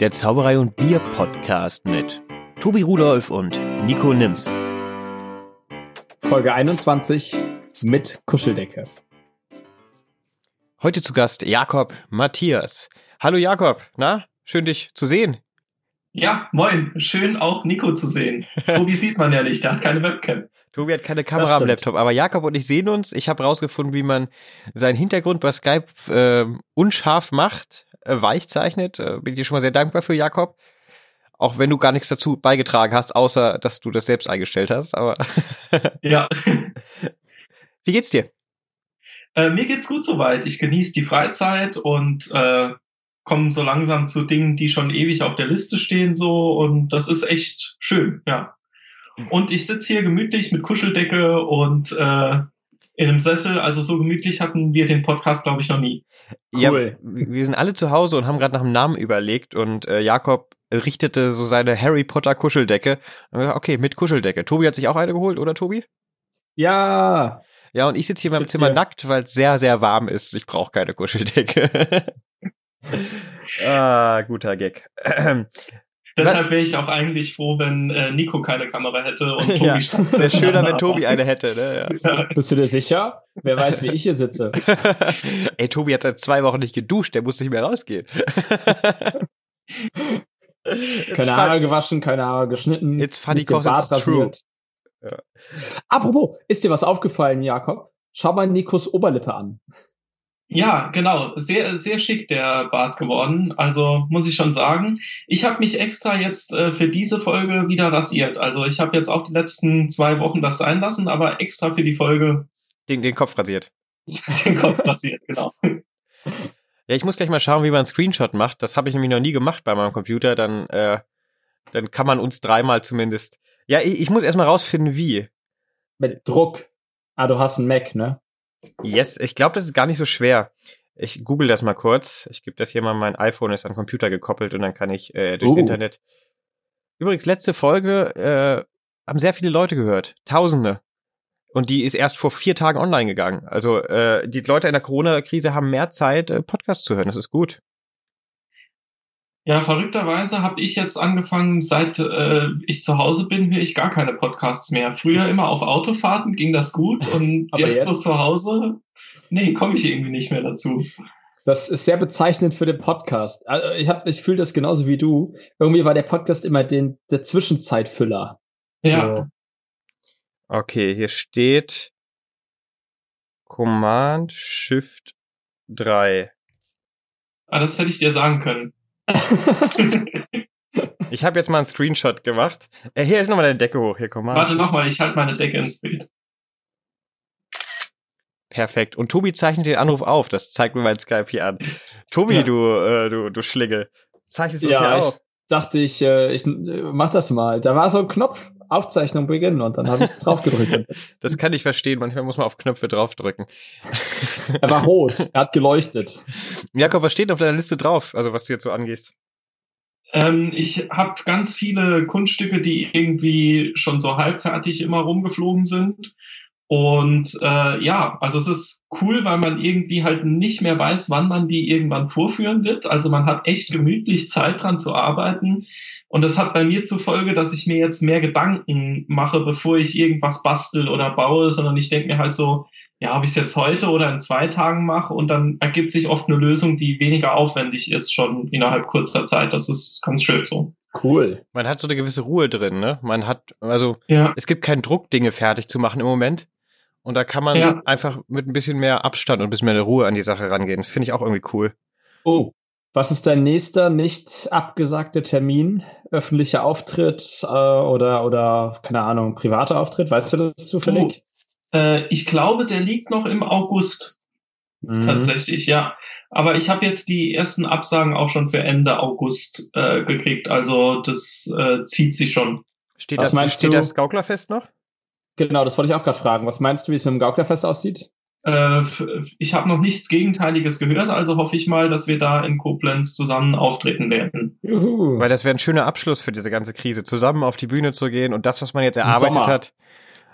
der Zauberei und Bier Podcast mit Tobi Rudolf und Nico Nims. Folge 21 mit Kuscheldecke. Heute zu Gast Jakob Matthias. Hallo Jakob, na, schön dich zu sehen. Ja, moin, schön auch Nico zu sehen. Tobi sieht man ja nicht, der hat keine Webcam. Tobi hat keine Kamera am Laptop, aber Jakob und ich sehen uns. Ich habe rausgefunden, wie man seinen Hintergrund bei Skype äh, unscharf macht, weich zeichnet. Äh, bin dir schon mal sehr dankbar für, Jakob. Auch wenn du gar nichts dazu beigetragen hast, außer dass du das selbst eingestellt hast. Aber ja. Wie geht's dir? Äh, mir geht's gut soweit. Ich genieße die Freizeit und äh, komme so langsam zu Dingen, die schon ewig auf der Liste stehen so und das ist echt schön, ja. Und ich sitze hier gemütlich mit Kuscheldecke und äh, in einem Sessel. Also so gemütlich hatten wir den Podcast, glaube ich, noch nie. Cool. Ja, wir sind alle zu Hause und haben gerade nach einem Namen überlegt und äh, Jakob richtete so seine Harry Potter Kuscheldecke. Okay, mit Kuscheldecke. Tobi hat sich auch eine geholt, oder Tobi? Ja. Ja, und ich sitze hier in meinem Zimmer hier. nackt, weil es sehr, sehr warm ist. Ich brauche keine Kuscheldecke. ah, guter Gag. Deshalb wäre ich auch eigentlich froh, wenn äh, Nico keine Kamera hätte und Tobi ja, Wäre schöner, wenn Tobi eine hätte, ne? Ja. Bist du dir sicher? Wer weiß, wie ich hier sitze. Ey, Tobi hat seit zwei Wochen nicht geduscht, der muss nicht mehr rausgehen. keine Haare gewaschen, keine Haare geschnitten. It's funny cause it's true. Ja. Apropos, ist dir was aufgefallen, Jakob? Schau mal Nikos Oberlippe an. Ja, genau. Sehr, sehr schick der Bart geworden. Also muss ich schon sagen. Ich habe mich extra jetzt äh, für diese Folge wieder rasiert. Also ich habe jetzt auch die letzten zwei Wochen das sein lassen, aber extra für die Folge. Den, den Kopf rasiert. den Kopf rasiert, genau. Ja, ich muss gleich mal schauen, wie man einen Screenshot macht. Das habe ich nämlich noch nie gemacht bei meinem Computer. Dann, äh, dann kann man uns dreimal zumindest. Ja, ich, ich muss erstmal rausfinden, wie. Mit Druck. Ah, du hast einen Mac, ne? Yes, ich glaube, das ist gar nicht so schwer. Ich google das mal kurz. Ich gebe das hier mal, mein iPhone ist an den Computer gekoppelt und dann kann ich äh, durchs uh. Internet. Übrigens, letzte Folge äh, haben sehr viele Leute gehört. Tausende. Und die ist erst vor vier Tagen online gegangen. Also äh, die Leute in der Corona-Krise haben mehr Zeit, äh, Podcasts zu hören. Das ist gut. Ja, verrückterweise habe ich jetzt angefangen, seit äh, ich zu Hause bin, höre ich gar keine Podcasts mehr. Früher immer auf Autofahrten ging das gut und jetzt, jetzt so zu Hause, nee, komme ich irgendwie nicht mehr dazu. Das ist sehr bezeichnend für den Podcast. Also ich hab, ich fühle das genauso wie du. Irgendwie war der Podcast immer den, der Zwischenzeitfüller. Ja. So. Okay, hier steht Command Shift 3. Ah, das hätte ich dir sagen können ich habe jetzt mal einen Screenshot gemacht. Äh, hier, halt nochmal deine Decke hoch. Hier, komm mal. Warte nochmal, ich halte meine Decke ins Bild. Perfekt. Und Tobi zeichnet den Anruf auf. Das zeigt mir mein Skype hier an. Tobi, ja. du, äh, du, du Schlingel. Zeichnest du ja, das hier auf? dachte ich, äh, ich äh, mach das mal. Da war so ein Knopf, Aufzeichnung beginnen und dann habe ich drauf gedrückt. das kann ich verstehen, manchmal muss man auf Knöpfe draufdrücken. er war rot, er hat geleuchtet. Jakob, was steht auf deiner Liste drauf, also was du jetzt so angehst? Ähm, ich habe ganz viele Kunststücke, die irgendwie schon so halbfertig immer rumgeflogen sind. Und äh, ja, also es ist cool, weil man irgendwie halt nicht mehr weiß, wann man die irgendwann vorführen wird. Also man hat echt gemütlich Zeit dran zu arbeiten. Und das hat bei mir zur Folge, dass ich mir jetzt mehr Gedanken mache, bevor ich irgendwas bastel oder baue, sondern ich denke mir halt so, ja, ob ich es jetzt heute oder in zwei Tagen mache und dann ergibt sich oft eine Lösung, die weniger aufwendig ist, schon innerhalb kurzer Zeit. Das ist ganz schön so. Cool. Man hat so eine gewisse Ruhe drin, ne? Man hat, also, ja. es gibt keinen Druck, Dinge fertig zu machen im Moment. Und da kann man ja. einfach mit ein bisschen mehr Abstand und ein bisschen mehr Ruhe an die Sache rangehen. Finde ich auch irgendwie cool. Oh, was ist dein nächster nicht abgesagter Termin? Öffentlicher Auftritt äh, oder, oder, keine Ahnung, privater Auftritt? Weißt du das zufällig? Oh, äh, ich glaube, der liegt noch im August. Mhm. Tatsächlich, ja. Aber ich habe jetzt die ersten Absagen auch schon für Ende August äh, gekriegt. Also das äh, zieht sich schon. Steht, Was das, steht das Gauklerfest noch? Genau, das wollte ich auch gerade fragen. Was meinst du, wie es mit dem Gauklerfest aussieht? Äh, ich habe noch nichts Gegenteiliges gehört, also hoffe ich mal, dass wir da in Koblenz zusammen auftreten werden. Juhu. Weil das wäre ein schöner Abschluss für diese ganze Krise, zusammen auf die Bühne zu gehen und das, was man jetzt erarbeitet hat.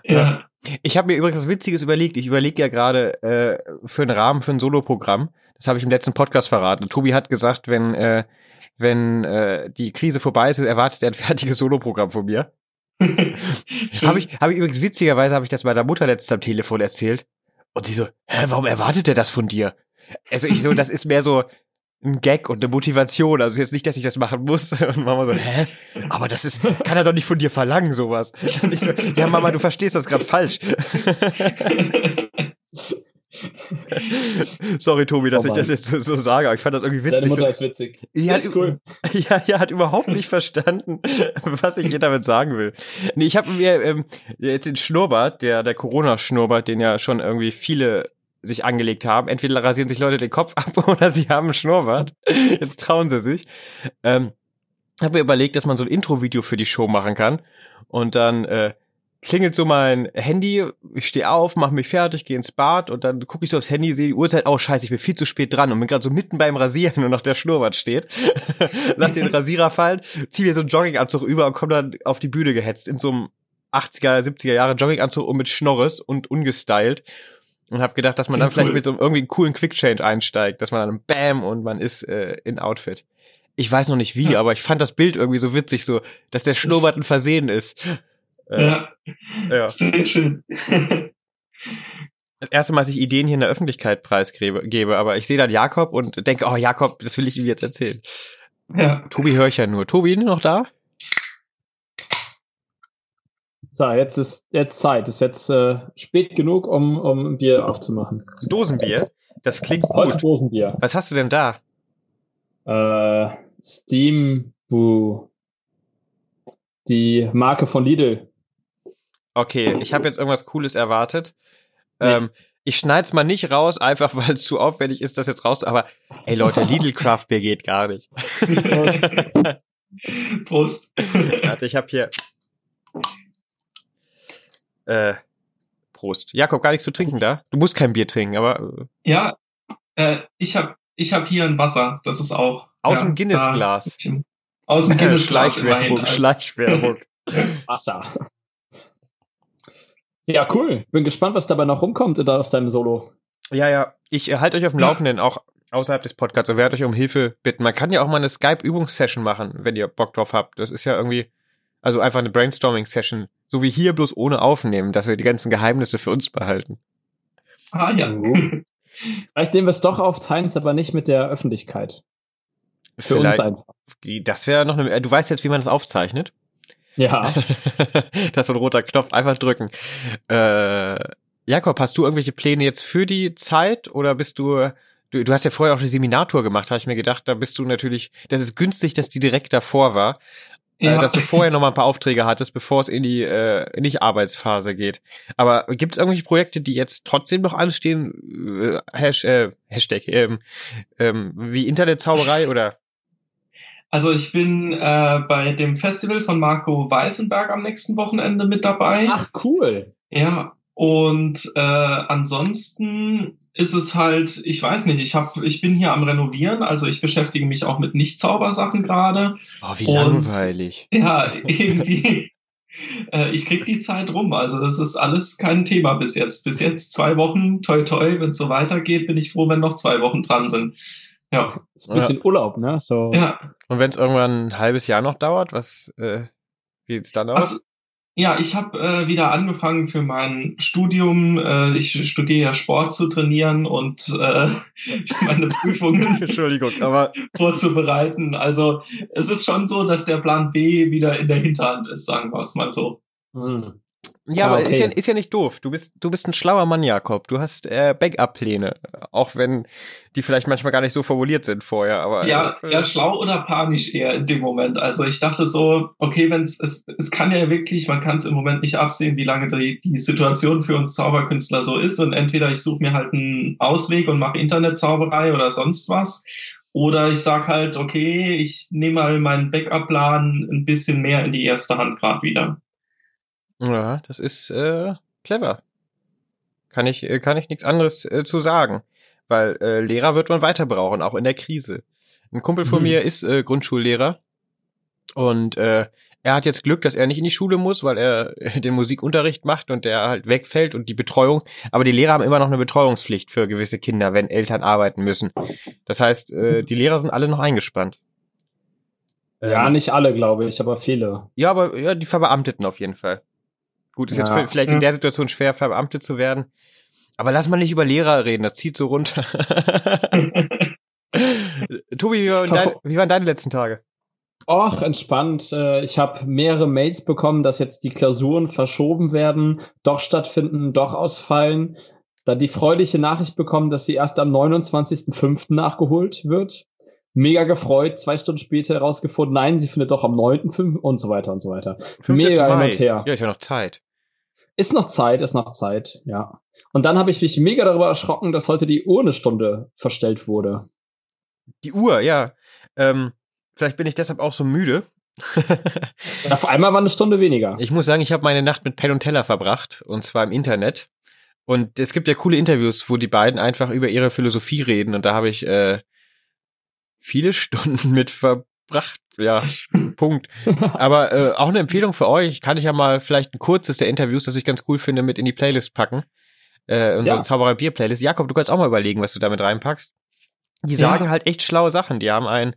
Ja. Ich habe mir übrigens was Witziges überlegt. Ich überlege ja gerade äh, für einen Rahmen für ein Soloprogramm. Das habe ich im letzten Podcast verraten. Tobi hat gesagt, wenn äh, wenn äh, die Krise vorbei ist, erwartet er ein fertiges Soloprogramm von mir. habe ich, hab ich übrigens witzigerweise habe ich das meiner Mutter letztens am Telefon erzählt und sie so, hä, warum erwartet er das von dir? Also ich so, das ist mehr so ein Gag und eine Motivation. Also jetzt nicht, dass ich das machen muss. Und Mama so, hä? Aber das ist, kann er doch nicht von dir verlangen, sowas. Und ich so, ja Mama, du verstehst das gerade falsch. Sorry, Tobi, dass oh ich das jetzt so, so, sage, aber ich fand das irgendwie witzig. Deine Mutter ist witzig. Ja, ist cool. Ja, ja, hat überhaupt nicht verstanden, was ich hier damit sagen will. Nee, ich habe mir ähm, jetzt den Schnurrbart, der, der Corona-Schnurrbart, den ja schon irgendwie viele sich angelegt haben. Entweder rasieren sich Leute den Kopf ab oder sie haben einen Schnurrbart. Jetzt trauen sie sich. Ähm, habe mir überlegt, dass man so ein Intro-Video für die Show machen kann. Und dann äh, klingelt so mein Handy, ich stehe auf, mache mich fertig, gehe ins Bad und dann gucke ich so aufs Handy, sehe die Uhrzeit, oh scheiße, ich bin viel zu spät dran und bin gerade so mitten beim Rasieren und noch der Schnurrbart steht. Lass den Rasierer fallen, zieh mir so einen Jogginganzug über und komm dann auf die Bühne gehetzt in so einem 80er, 70er Jahre Jogginganzug und mit Schnorres und ungestylt. Und habe gedacht, dass man dann vielleicht mit so einem irgendwie coolen Quick-Change einsteigt, dass man dann Bam und man ist äh, in Outfit. Ich weiß noch nicht wie, ja. aber ich fand das Bild irgendwie so witzig, so, dass der Schnurrbart ein Versehen ist. Ja. ja. Sehr schön. das erste Mal, dass ich Ideen hier in der Öffentlichkeit preisgebe, aber ich sehe dann Jakob und denke, oh Jakob, das will ich ihm jetzt erzählen. Ja. Tobi höre ich ja nur. Tobi, noch da? So, jetzt ist jetzt Zeit. Ist jetzt äh, spät genug, um, um ein Bier aufzumachen. Dosenbier? Das klingt gut. Dosenbier. Was hast du denn da? Äh, Steam Brew. Die Marke von Lidl. Okay, ich habe jetzt irgendwas Cooles erwartet. Nee. Ähm, ich schneid's mal nicht raus, einfach weil es zu aufwendig ist, das jetzt raus. Aber ey Leute, Lidl Craft Beer geht gar nicht. Prost. Prost. Warte, ich habe hier äh, Prost. Jakob, gar nichts zu trinken da? Du musst kein Bier trinken, aber. Äh. Ja, äh, ich habe ich hab hier ein Wasser. Das ist auch. Aus ja, dem Guinness-Glas. Aus dem Guinness-Glas. Schleichwerbung, also. Schleichwerbung. Wasser. Ja, cool. Bin gespannt, was dabei noch rumkommt da aus deinem Solo. Ja, ja. Ich äh, halte euch auf dem ja. Laufenden, auch außerhalb des Podcasts und werde euch um Hilfe bitten. Man kann ja auch mal eine Skype-Übungssession machen, wenn ihr Bock drauf habt. Das ist ja irgendwie, also einfach eine Brainstorming-Session so wie hier, bloß ohne Aufnehmen, dass wir die ganzen Geheimnisse für uns behalten. Ah ja. Vielleicht nehmen wir es doch auf, teilen es aber nicht mit der Öffentlichkeit. Für Vielleicht, uns einfach. Das wäre noch eine. Du weißt jetzt, wie man das aufzeichnet? Ja. das ist ein roter Knopf, einfach drücken. Äh, Jakob, hast du irgendwelche Pläne jetzt für die Zeit oder bist du Du, du hast ja vorher auch eine Seminartour gemacht, habe ich mir gedacht, da bist du natürlich, das ist günstig, dass die direkt davor war. Äh, ja. dass du vorher noch mal ein paar Aufträge hattest, bevor es in die äh, nicht Arbeitsphase geht. Aber gibt es irgendwelche Projekte, die jetzt trotzdem noch anstehen? Äh, Hash, äh, Hashtag ähm, ähm, wie Internetzauberei oder? Also ich bin äh, bei dem Festival von Marco Weißenberg am nächsten Wochenende mit dabei. Ach cool. Ja, und äh, ansonsten ist es halt, ich weiß nicht, ich habe, ich bin hier am Renovieren, also ich beschäftige mich auch mit Nicht-Zaubersachen gerade. Oh, wie langweilig. Ja, irgendwie. äh, ich krieg die Zeit rum, also das ist alles kein Thema bis jetzt. Bis jetzt zwei Wochen, toi toi, wenn es so weitergeht, bin ich froh, wenn noch zwei Wochen dran sind. Ja. Ist ein bisschen ja. Urlaub, ne? So. Ja. Und wenn es irgendwann ein halbes Jahr noch dauert, was äh, wie sieht's dann aus? Also, ja, ich habe äh, wieder angefangen für mein Studium. Äh, ich studiere ja Sport zu trainieren und äh, meine Prüfungen Entschuldigung, aber vorzubereiten. Also es ist schon so, dass der Plan B wieder in der Hinterhand ist, sagen wir es mal so. Hm. Ja, aber okay. ist, ja, ist ja nicht doof. Du bist, du bist ein schlauer Mann, Jakob. Du hast äh, Backup-Pläne, auch wenn die vielleicht manchmal gar nicht so formuliert sind vorher. Aber ja, äh, ja, schlau oder panisch eher in dem Moment. Also ich dachte so, okay, wenn es, es kann ja wirklich, man kann es im Moment nicht absehen, wie lange die, die Situation für uns Zauberkünstler so ist. Und entweder ich suche mir halt einen Ausweg und mache Internetzauberei oder sonst was. Oder ich sag halt, okay, ich nehme mal meinen Backup-Plan ein bisschen mehr in die erste Hand gerade wieder. Ja, das ist äh, clever. Kann ich, äh, kann ich nichts anderes äh, zu sagen. Weil äh, Lehrer wird man weiter brauchen, auch in der Krise. Ein Kumpel von mhm. mir ist äh, Grundschullehrer und äh, er hat jetzt Glück, dass er nicht in die Schule muss, weil er den Musikunterricht macht und der halt wegfällt und die Betreuung. Aber die Lehrer haben immer noch eine Betreuungspflicht für gewisse Kinder, wenn Eltern arbeiten müssen. Das heißt, äh, die Lehrer sind alle noch eingespannt. Ja, ähm, nicht alle, glaube ich, aber viele. Ja, aber ja, die Verbeamteten auf jeden Fall. Gut, ist ja. jetzt vielleicht in der Situation schwer, verbeamtet zu werden. Aber lass mal nicht über Lehrer reden, das zieht so runter. Tobi, wie, war dein, wie waren deine letzten Tage? Och, entspannt. Äh, ich habe mehrere Mails bekommen, dass jetzt die Klausuren verschoben werden, doch stattfinden, doch ausfallen. Dann die freudige Nachricht bekommen, dass sie erst am 29.05. nachgeholt wird. Mega gefreut, zwei Stunden später herausgefunden, nein, sie findet doch am 9.05. und so weiter und so weiter. Mega hin und her. Ja, ist ja noch Zeit. Ist noch Zeit, ist noch Zeit, ja. Und dann habe ich mich mega darüber erschrocken, dass heute die Uhr verstellt wurde. Die Uhr, ja. Ähm, vielleicht bin ich deshalb auch so müde. Auf einmal war eine Stunde weniger. Ich muss sagen, ich habe meine Nacht mit Pen und Teller verbracht, und zwar im Internet. Und es gibt ja coole Interviews, wo die beiden einfach über ihre Philosophie reden. Und da habe ich äh, viele Stunden mit verbracht. Ja, Punkt. Aber äh, auch eine Empfehlung für euch, kann ich ja mal vielleicht ein kurzes der Interviews, das ich ganz cool finde, mit in die Playlist packen. Äh, unsere ja. Zauberer Bier Playlist. Jakob, du kannst auch mal überlegen, was du damit reinpackst. Die sagen ja. halt echt schlaue Sachen. Die haben ein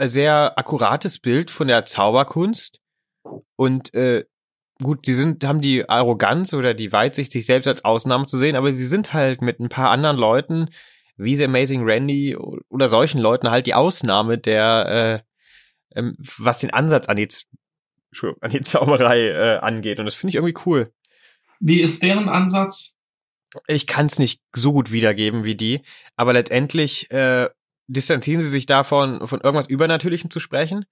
sehr akkurates Bild von der Zauberkunst und äh, gut, sie sind, haben die Arroganz oder die Weitsicht, sich selbst als Ausnahme zu sehen, aber sie sind halt mit ein paar anderen Leuten wie The Amazing Randy oder solchen Leuten halt die Ausnahme der, äh, ähm, was den Ansatz an die, an die Zauberei äh, angeht. Und das finde ich irgendwie cool. Wie ist deren Ansatz? Ich kann es nicht so gut wiedergeben wie die, aber letztendlich äh, distanzieren sie sich davon, von irgendwas Übernatürlichem zu sprechen.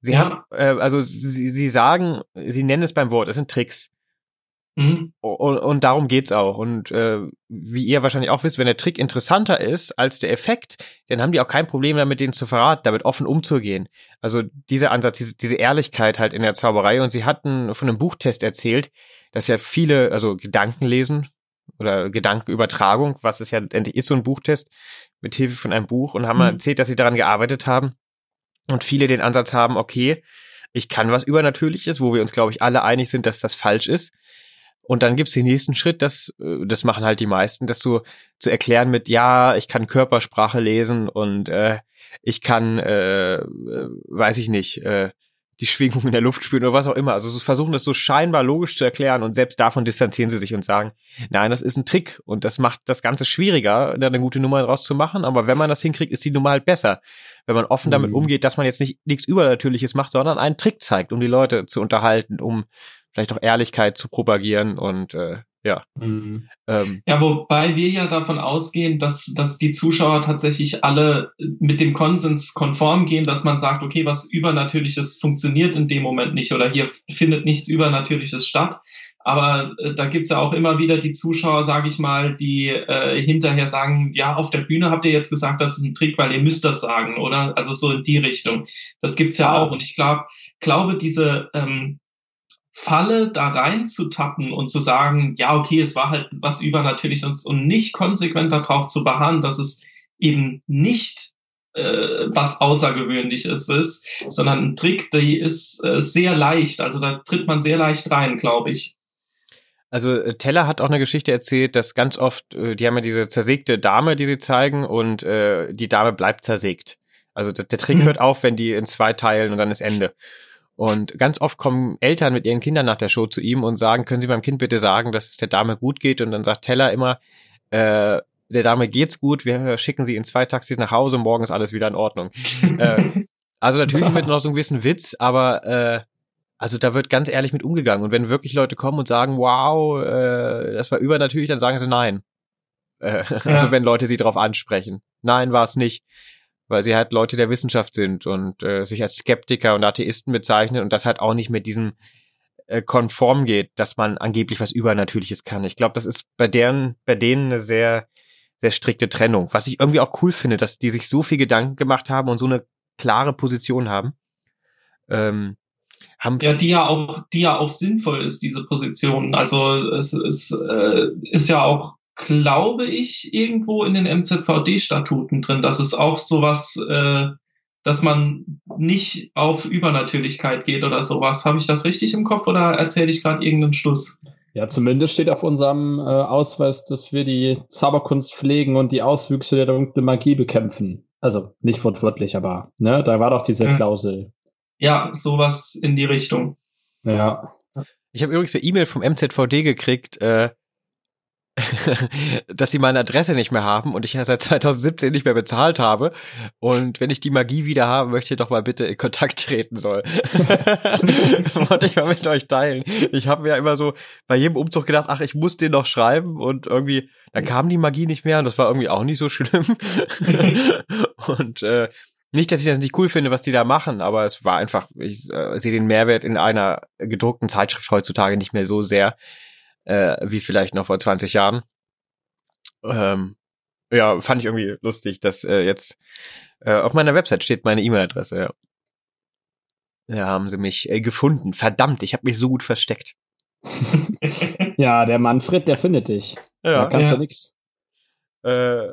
Sie ja. haben, äh, also sie, sie sagen, sie nennen es beim Wort, es sind Tricks. Mhm. Und, und darum geht's auch. Und äh, wie ihr wahrscheinlich auch wisst, wenn der Trick interessanter ist als der Effekt, dann haben die auch kein Problem damit, den zu verraten, damit offen umzugehen. Also dieser Ansatz, diese, diese Ehrlichkeit halt in der Zauberei. Und sie hatten von einem Buchtest erzählt, dass ja viele, also Gedanken lesen oder Gedankenübertragung, was es ja letztendlich ist, so ein Buchtest, mit Hilfe von einem Buch und haben mhm. erzählt, dass sie daran gearbeitet haben und viele den Ansatz haben, okay, ich kann was Übernatürliches, wo wir uns, glaube ich, alle einig sind, dass das falsch ist. Und dann gibt's den nächsten Schritt, das, äh, das machen halt die meisten, das so zu erklären mit, ja, ich kann Körpersprache lesen und äh, ich kann, äh, äh, weiß ich nicht, äh, die Schwingung in der Luft spüren oder was auch immer. Also sie versuchen das so scheinbar logisch zu erklären und selbst davon distanzieren sie sich und sagen, nein, das ist ein Trick und das macht das Ganze schwieriger, da eine gute Nummer draus zu machen. Aber wenn man das hinkriegt, ist die Nummer halt besser. Wenn man offen damit mhm. umgeht, dass man jetzt nicht nichts Übernatürliches macht, sondern einen Trick zeigt, um die Leute zu unterhalten, um vielleicht auch Ehrlichkeit zu propagieren und äh, ja. Mhm. Ähm, ja, wobei wir ja davon ausgehen, dass, dass die Zuschauer tatsächlich alle mit dem Konsens konform gehen, dass man sagt, okay, was Übernatürliches funktioniert in dem Moment nicht oder hier findet nichts Übernatürliches statt. Aber äh, da gibt's ja auch immer wieder die Zuschauer, sage ich mal, die äh, hinterher sagen, ja, auf der Bühne habt ihr jetzt gesagt, das ist ein Trick, weil ihr müsst das sagen, oder? Also so in die Richtung. Das gibt's ja auch. Und ich glaube, glaube, diese ähm, Falle da rein zu tappen und zu sagen, ja, okay, es war halt was Übernatürliches und nicht konsequent darauf zu beharren, dass es eben nicht äh, was Außergewöhnliches ist, sondern ein Trick, die ist äh, sehr leicht. Also da tritt man sehr leicht rein, glaube ich. Also äh, Teller hat auch eine Geschichte erzählt, dass ganz oft, äh, die haben ja diese zersägte Dame, die sie zeigen, und äh, die Dame bleibt zersägt. Also der, der Trick mhm. hört auf, wenn die in zwei teilen und dann ist Ende. Und ganz oft kommen Eltern mit ihren Kindern nach der Show zu ihm und sagen, können Sie meinem Kind bitte sagen, dass es der Dame gut geht? Und dann sagt Teller immer, äh, der Dame geht's gut, wir schicken sie in zwei Taxis nach Hause, morgen ist alles wieder in Ordnung. äh, also natürlich mit noch so einem gewissen Witz, aber äh, also da wird ganz ehrlich mit umgegangen. Und wenn wirklich Leute kommen und sagen, wow, äh, das war übernatürlich, dann sagen sie nein. Äh, ja. Also wenn Leute sie darauf ansprechen. Nein, war es nicht weil sie halt Leute der Wissenschaft sind und äh, sich als Skeptiker und Atheisten bezeichnen und das halt auch nicht mit diesem äh, konform geht, dass man angeblich was Übernatürliches kann. Ich glaube, das ist bei deren, bei denen eine sehr, sehr strikte Trennung. Was ich irgendwie auch cool finde, dass die sich so viel Gedanken gemacht haben und so eine klare Position haben. Ähm, haben ja, die ja auch, die ja auch sinnvoll ist, diese Position. Also es, es äh, ist ja auch glaube ich, irgendwo in den MZVD-Statuten drin. Das ist auch sowas, äh, dass man nicht auf Übernatürlichkeit geht oder sowas. Habe ich das richtig im Kopf oder erzähle ich gerade irgendeinen Schluss? Ja, zumindest steht auf unserem äh, Ausweis, dass wir die Zauberkunst pflegen und die Auswüchse der dunklen Magie bekämpfen. Also nicht wortwörtlich, aber ne, da war doch diese Ja. Klausel. Ja, sowas in die Richtung. Ja. Ich habe übrigens eine E-Mail vom MZVD gekriegt, äh, dass sie meine Adresse nicht mehr haben und ich ja seit 2017 nicht mehr bezahlt habe. Und wenn ich die Magie wieder haben möchte, doch mal bitte in Kontakt treten soll. Wollte ich mal mit euch teilen. Ich habe mir ja immer so bei jedem Umzug gedacht, ach, ich muss den noch schreiben und irgendwie, dann kam die Magie nicht mehr und das war irgendwie auch nicht so schlimm. und äh, nicht, dass ich das nicht cool finde, was die da machen, aber es war einfach, ich äh, sehe den Mehrwert in einer gedruckten Zeitschrift heutzutage nicht mehr so sehr, äh, wie vielleicht noch vor 20 Jahren. Ähm, ja, fand ich irgendwie lustig, dass äh, jetzt äh, auf meiner Website steht meine E-Mail-Adresse. Ja. Da haben sie mich äh, gefunden. Verdammt, ich habe mich so gut versteckt. ja, der Manfred, der findet dich. da kannst ja. du nix. Äh,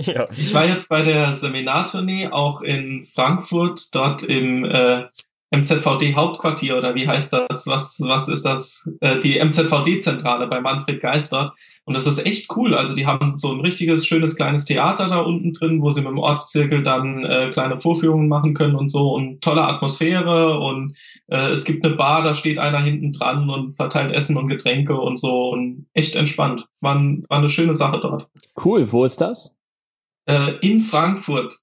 ja. Ich war jetzt bei der Seminartournee auch in Frankfurt, dort im äh, MZVD Hauptquartier oder wie heißt das? Was, was ist das? Äh, die MZVD-Zentrale bei Manfred Geistert. Und das ist echt cool. Also die haben so ein richtiges, schönes kleines Theater da unten drin, wo sie mit dem Ortszirkel dann äh, kleine Vorführungen machen können und so und tolle Atmosphäre und äh, es gibt eine Bar, da steht einer hinten dran und verteilt Essen und Getränke und so und echt entspannt. War, war eine schöne Sache dort. Cool, wo ist das? Äh, in Frankfurt.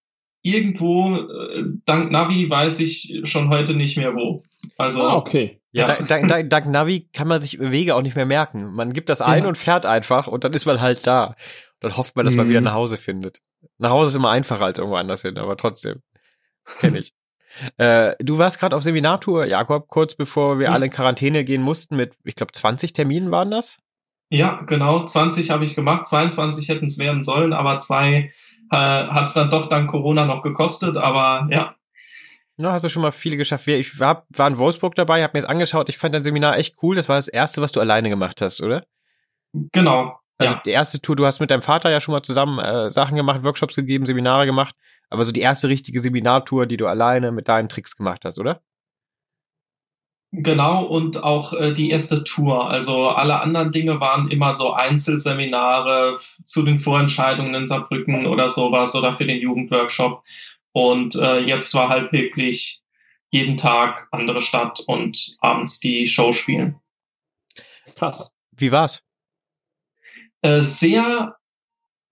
Irgendwo, äh, dank Navi weiß ich schon heute nicht mehr wo. Also, Ah, okay. Ja, Ja. dank, dank, dank, dank Navi kann man sich Wege auch nicht mehr merken. Man gibt das ein Ja. und fährt einfach und dann ist man halt da. Dann hofft man, dass man Mhm. wieder nach Hause findet. Nach Hause ist immer einfacher als irgendwo anders hin, aber trotzdem. Kenne ich. äh, du warst gerade auf Seminartour, Jakob, kurz bevor wir Mhm. alle in Quarantäne gehen mussten mit, ich glaube, 20 Terminen waren das? ja, genau, 20 habe ich gemacht, 22 hätten es werden sollen, aber zwei äh, hat es dann doch dank Corona noch gekostet, aber ja, Na, hast du schon mal viele geschafft. Wir- Ich war, war in Wolfsburg dabei, habe mir das angeschaut. Ich fand dein Seminar echt cool. Das war das erste, was du alleine gemacht hast, oder? genau. Also ja. die erste Tour, du hast mit deinem Vater ja schon mal zusammen äh, Sachen gemacht, Workshops gegeben, Seminare gemacht, aber so die erste richtige Seminartour, die du alleine mit deinen Tricks gemacht hast, oder? Genau, und auch äh, die erste Tour. Also alle anderen Dinge waren immer so Einzelseminare zu den Vorentscheidungen in Saarbrücken oder sowas oder für den Jugendworkshop. Und äh, jetzt war halt wirklich jeden Tag andere Stadt und abends die Show spielen. Krass. Wie war's? Äh, sehr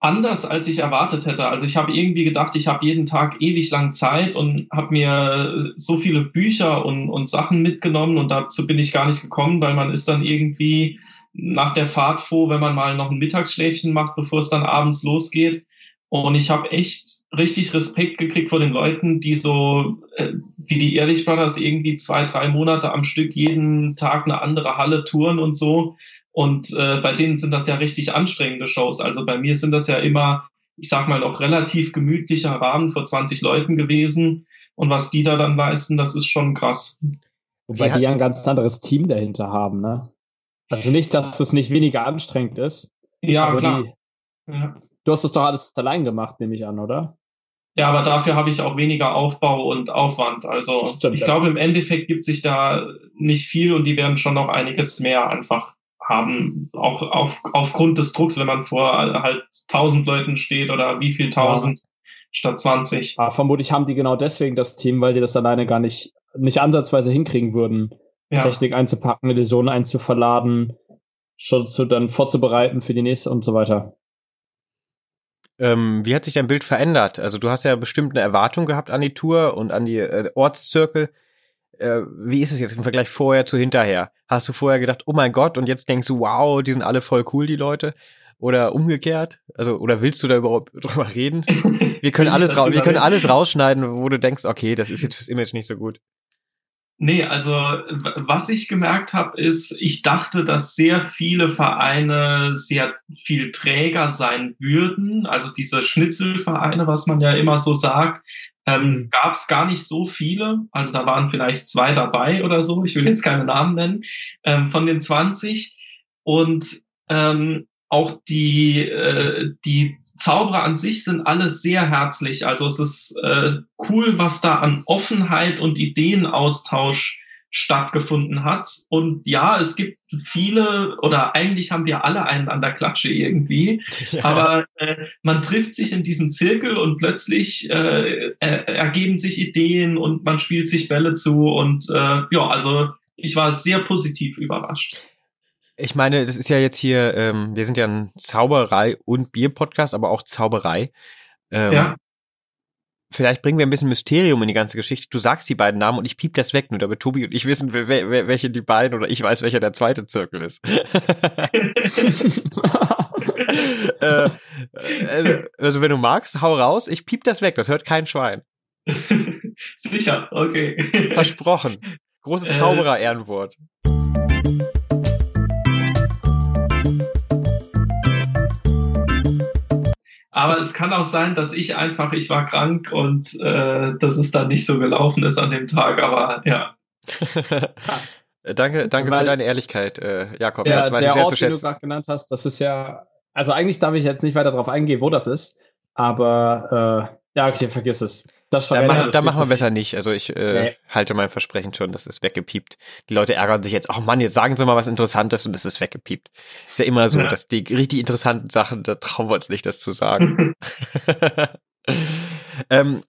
anders, als ich erwartet hätte. Also ich habe irgendwie gedacht, ich habe jeden Tag ewig lang Zeit und habe mir so viele Bücher und, und Sachen mitgenommen und dazu bin ich gar nicht gekommen, weil man ist dann irgendwie nach der Fahrt froh, wenn man mal noch ein Mittagsschläfchen macht, bevor es dann abends losgeht. Und ich habe echt richtig Respekt gekriegt vor den Leuten, die so äh, wie die Ehrlich Brothers irgendwie zwei, drei Monate am Stück jeden Tag eine andere Halle touren und so. Und äh, bei denen sind das ja richtig anstrengende Shows. Also bei mir sind das ja immer, ich sag mal, auch relativ gemütlicher Rahmen vor 20 Leuten gewesen. Und was die da dann leisten, das ist schon krass. Wobei die ja ein ganz anderes Team dahinter haben, ne? Also nicht, dass es nicht weniger anstrengend ist. Ja, aber klar. Die, Ja. du hast es doch alles allein gemacht, nehme ich an, oder? Ja, aber dafür habe ich auch weniger Aufbau und Aufwand. Also Stimmt, ich ja. glaube, im Endeffekt gibt sich da nicht viel und die werden schon noch einiges mehr einfach haben, auch auf, aufgrund des Drucks, wenn man vor halt 1000 Leuten steht oder wie viel 1000 statt 20. Aber vermutlich haben die genau deswegen das Team, weil die das alleine gar nicht, nicht ansatzweise hinkriegen würden, Ja. Technik einzupacken, Illusionen einzuverladen, schon zu, dann vorzubereiten für die nächste und so weiter. Ähm, wie hat sich dein Bild verändert? Also du hast ja bestimmt eine Erwartung gehabt an die Tour und an die äh, Ortszirkel. Äh, wie ist es jetzt im Vergleich vorher zu hinterher? Hast du vorher gedacht, oh mein Gott, und jetzt denkst du, wow, die sind alle voll cool, die Leute? Oder umgekehrt? Also, oder willst du da überhaupt drüber reden? Wir können alles, wir können alles rausschneiden, wo du denkst, okay, das ist jetzt fürs Image nicht so gut. Nee, also was ich gemerkt habe, ist, ich dachte, dass sehr viele Vereine sehr viel träger sein würden. Also diese Schnitzelvereine, was man ja immer so sagt, ähm, gab es gar nicht so viele. Also da waren vielleicht zwei dabei oder so. Ich will jetzt keine Namen nennen ähm, von den 20. Und ähm, auch die, äh, die Zauberer an sich sind alle sehr herzlich. Also es ist äh, cool, was da an Offenheit und Ideenaustausch stattgefunden hat. Und ja, es gibt viele oder eigentlich haben wir alle einen an der Klatsche irgendwie, ja. aber äh, man trifft sich in diesem Zirkel und plötzlich äh, ergeben sich Ideen und man spielt sich Bälle zu und äh, ja, also ich war sehr positiv überrascht. Ich meine, das ist ja jetzt hier, ähm, wir sind ja ein Zauberei- und Bier-Podcast, aber auch Zauberei. Ähm, ja. Vielleicht bringen wir ein bisschen Mysterium in die ganze Geschichte. Du sagst die beiden Namen und ich piep das weg, nur damit Tobi und ich wissen, wer, wer, welche die beiden oder ich weiß, welcher der zweite Zirkel ist. äh, also, also, wenn du magst, hau raus, ich piep das weg, das hört kein Schwein. Sicher, okay. Versprochen. Großes äh. Zauberer-Ehrenwort. Aber es kann auch sein, dass ich einfach, ich war krank und äh, dass es dann nicht so gelaufen ist an dem Tag, aber ja. Krass. Äh, danke, danke Weil für deine Ehrlichkeit, äh, Jakob. Der, das weiß der ich sehr Ort, zu schätzen. den du gerade genannt hast, das ist ja, also eigentlich darf ich jetzt nicht weiter darauf eingehen, wo das ist, aber äh, ja, okay, vergiss es. Das da machen, da machen wir besser nicht. Also ich äh, nee. halte mein Versprechen schon, das ist weggepiept. Die Leute ärgern sich jetzt, oh Mann, jetzt sagen sie mal was Interessantes und es ist weggepiept. Ist ja immer so, ja. dass die richtig interessanten Sachen, da trauen wir uns nicht, das zu sagen. ähm,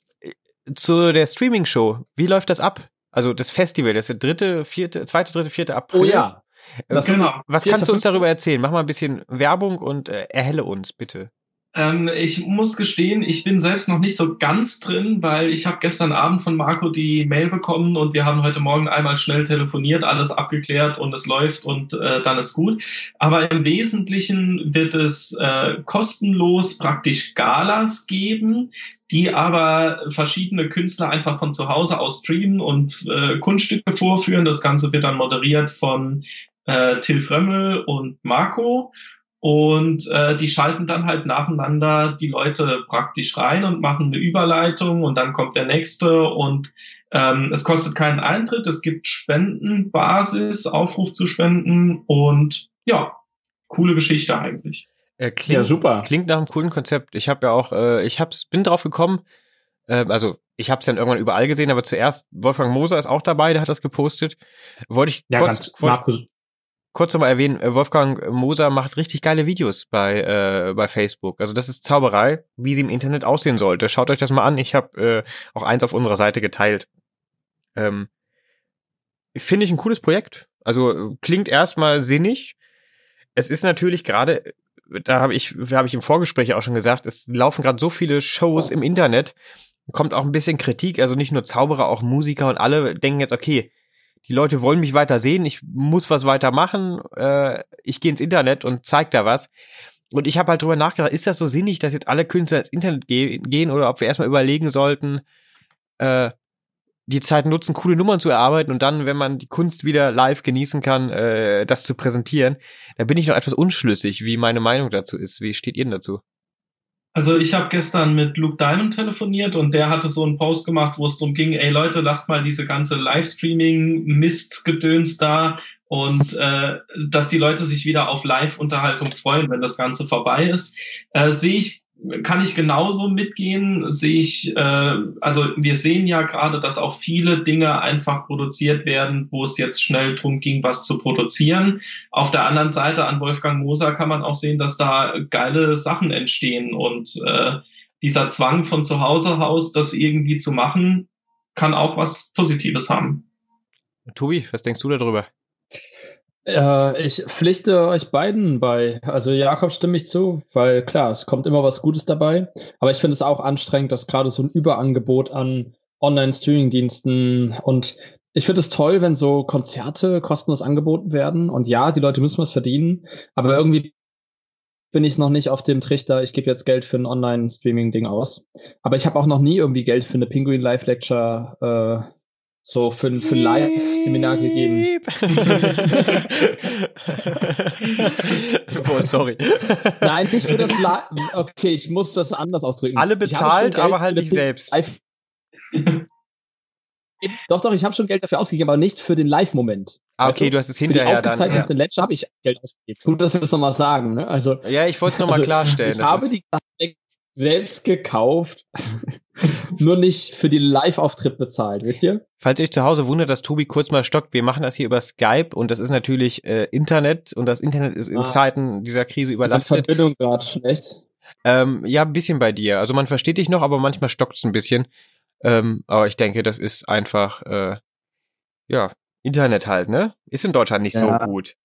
zu der Streaming-Show, wie läuft das ab? Also das Festival, das ist der dritte, vierte, zweite, dritte, vierte April. Oh ja. Das genau. Was kannst du uns darüber erzählen? Mach mal ein bisschen Werbung und äh, erhelle uns, bitte. Ähm, ich muss gestehen, ich bin selbst noch nicht so ganz drin, weil ich habe gestern Abend von Marco die Mail bekommen und wir haben heute Morgen einmal schnell telefoniert, alles abgeklärt und es läuft und äh, dann ist gut. Aber im Wesentlichen wird es äh, kostenlos praktisch Galas geben, die aber verschiedene Künstler einfach von zu Hause aus streamen und äh, Kunststücke vorführen. Das Ganze wird dann moderiert von äh, Till Frömmel und Marco. Und äh, die schalten dann halt nacheinander die Leute praktisch rein und machen eine Überleitung und dann kommt der nächste und ähm, es kostet keinen Eintritt, es gibt Spendenbasis, Aufruf zu spenden und ja, coole Geschichte eigentlich. Äh, klingt, ja, super. Klingt nach einem coolen Konzept. Ich habe ja auch, äh, ich hab's, bin drauf gekommen, äh, also ich habe es dann irgendwann überall gesehen, aber zuerst Wolfgang Moser ist auch dabei, der hat das gepostet. Wollte ich ja, kurz, ganz, Markus, kurz nochmal erwähnen, äh, Wolfgang Moser macht richtig geile Videos bei, äh, bei Facebook. Also das ist Zauberei, wie sie im Internet aussehen sollte. Schaut euch das mal an. Ich habe äh, auch eins auf unserer Seite geteilt. Ähm, Finde ich ein cooles Projekt. Also klingt erstmal sinnig. Es ist natürlich gerade, da habe ich, habe ich im Vorgespräch auch schon gesagt, es laufen gerade so viele Shows im Internet. Kommt auch ein bisschen Kritik, also nicht nur Zauberer, auch Musiker und alle denken jetzt, okay, die Leute wollen mich weiter sehen, ich muss was weiter machen, äh, ich gehe ins Internet und zeig da was. Und ich habe halt drüber nachgedacht, ist das so sinnig, dass jetzt alle Künstler ins Internet ge gehen oder ob wir erstmal überlegen sollten, äh, die Zeit nutzen, coole Nummern zu erarbeiten und dann, wenn man die Kunst wieder live genießen kann, äh, das zu präsentieren. Da bin ich noch etwas unschlüssig, wie meine Meinung dazu ist. Wie steht ihr denn dazu? Also ich habe gestern mit Luke Diamond telefoniert und der hatte so einen Post gemacht, wo es darum ging, ey Leute, lasst mal diese ganze Livestreaming-Mist-Gedöns da und äh, dass die Leute sich wieder auf Live-Unterhaltung freuen, wenn das Ganze vorbei ist. Äh, Sehe ich kann ich genauso mitgehen, sehe ich, äh, also wir sehen ja gerade, dass auch viele Dinge einfach produziert werden, wo es jetzt schnell drum ging, was zu produzieren. Auf der anderen Seite an Wolfgang Moser kann man auch sehen, dass da geile Sachen entstehen und äh, dieser Zwang von zu Hause aus, das irgendwie zu machen, kann auch was Positives haben. Tobi, was denkst du darüber? Äh, ich pflichte euch beiden bei. Also Jakob stimme ich zu, weil klar, es kommt immer was Gutes dabei. Aber ich finde es auch anstrengend, dass gerade so ein Überangebot an Online-Streaming-Diensten und ich finde es toll, wenn so Konzerte kostenlos angeboten werden. Und ja, die Leute müssen was verdienen, aber irgendwie bin ich noch nicht auf dem Trichter, ich gebe jetzt Geld für ein Online-Streaming-Ding aus. Aber ich habe auch noch nie irgendwie Geld für eine Penguin Live Lecture äh, so für, für ein Live-Seminar gegeben. Boah, sorry. Nein, nicht für das Live. Okay, ich muss das anders ausdrücken. Alle bezahlt, aber halt nicht selbst. Doch, doch, ich habe schon Geld dafür ausgegeben, aber nicht für den Live-Moment. Ah, okay, du? du hast es hinterher dann. Für die ja. den Ledger habe ich Geld ausgegeben. Gut, dass wir das nochmal sagen. Ne? Also, ja, ich wollte es nochmal also, klarstellen. Ich habe die selbst gekauft, nur nicht für die Live-Auftritt bezahlt, wisst ihr? Falls ihr euch zu Hause wundert, dass Tobi kurz mal stockt, wir machen das hier über Skype und das ist natürlich äh, Internet und das Internet ist in ah. Zeiten dieser Krise überlastet. Die Verbindung gerade schlecht. Ähm, ja, ein bisschen bei dir. Also man versteht dich noch, aber manchmal stockt es ein bisschen. Ähm, aber ich denke, das ist einfach, äh, ja, Internet halt, ne? Ist in Deutschland nicht ja. so gut.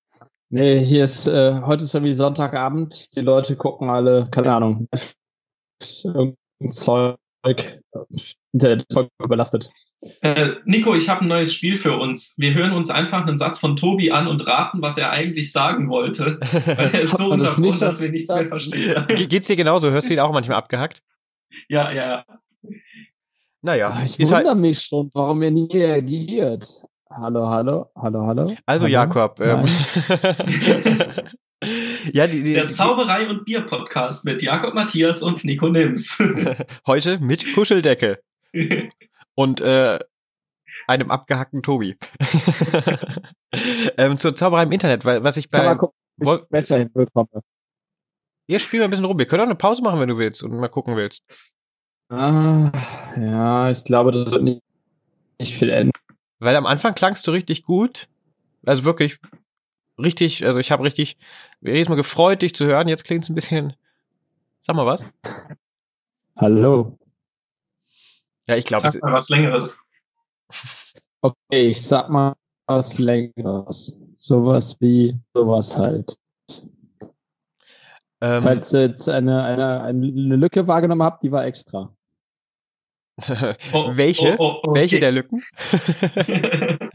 Nee, hier ist, äh, heute ist irgendwie Sonntagabend, die Leute gucken alle, keine Ahnung, Zeug, Internet überlastet. Äh, Nico, ich habe ein neues Spiel für uns. Wir hören uns einfach einen Satz von Tobi an und raten, was er eigentlich sagen wollte. Weil er ist so unterbrochen, dass wir nichts mehr verstehen. Geht's dir genauso? Hörst du ihn auch manchmal abgehackt? Ja, ja. Naja. Ich wundere halt mich schon, warum er nie reagiert. Hallo, hallo, hallo, hallo. Also hallo? Jakob. Ähm, ja, die, die, Der Zauberei und Bier Podcast mit Jakob Matthias und Nico Nims. Heute mit Kuscheldecke. und äh, einem abgehackten Tobi. ähm, zur Zauberei im Internet, weil was ich bei. Mal gucken, ich besser hinbekomme. Ihr spielt mal ein bisschen rum. Wir können auch eine Pause machen, wenn du willst und mal gucken willst. Ah, ja, ich glaube, das wird nicht, nicht viel ändern. Weil am Anfang klangst du richtig gut. Also wirklich richtig, also ich habe richtig jedes Mal gefreut, dich zu hören. Jetzt klingt es ein bisschen. Sag mal was. Hallo. Ja, ich glaube. Sag mal was Längeres. Okay, ich sag mal was Längeres. Sowas wie sowas halt. Ähm, Falls ihr jetzt eine, eine, eine Lücke wahrgenommen habt, die war extra. Oh, Welche? Oh, oh, okay. Welche der Lücken?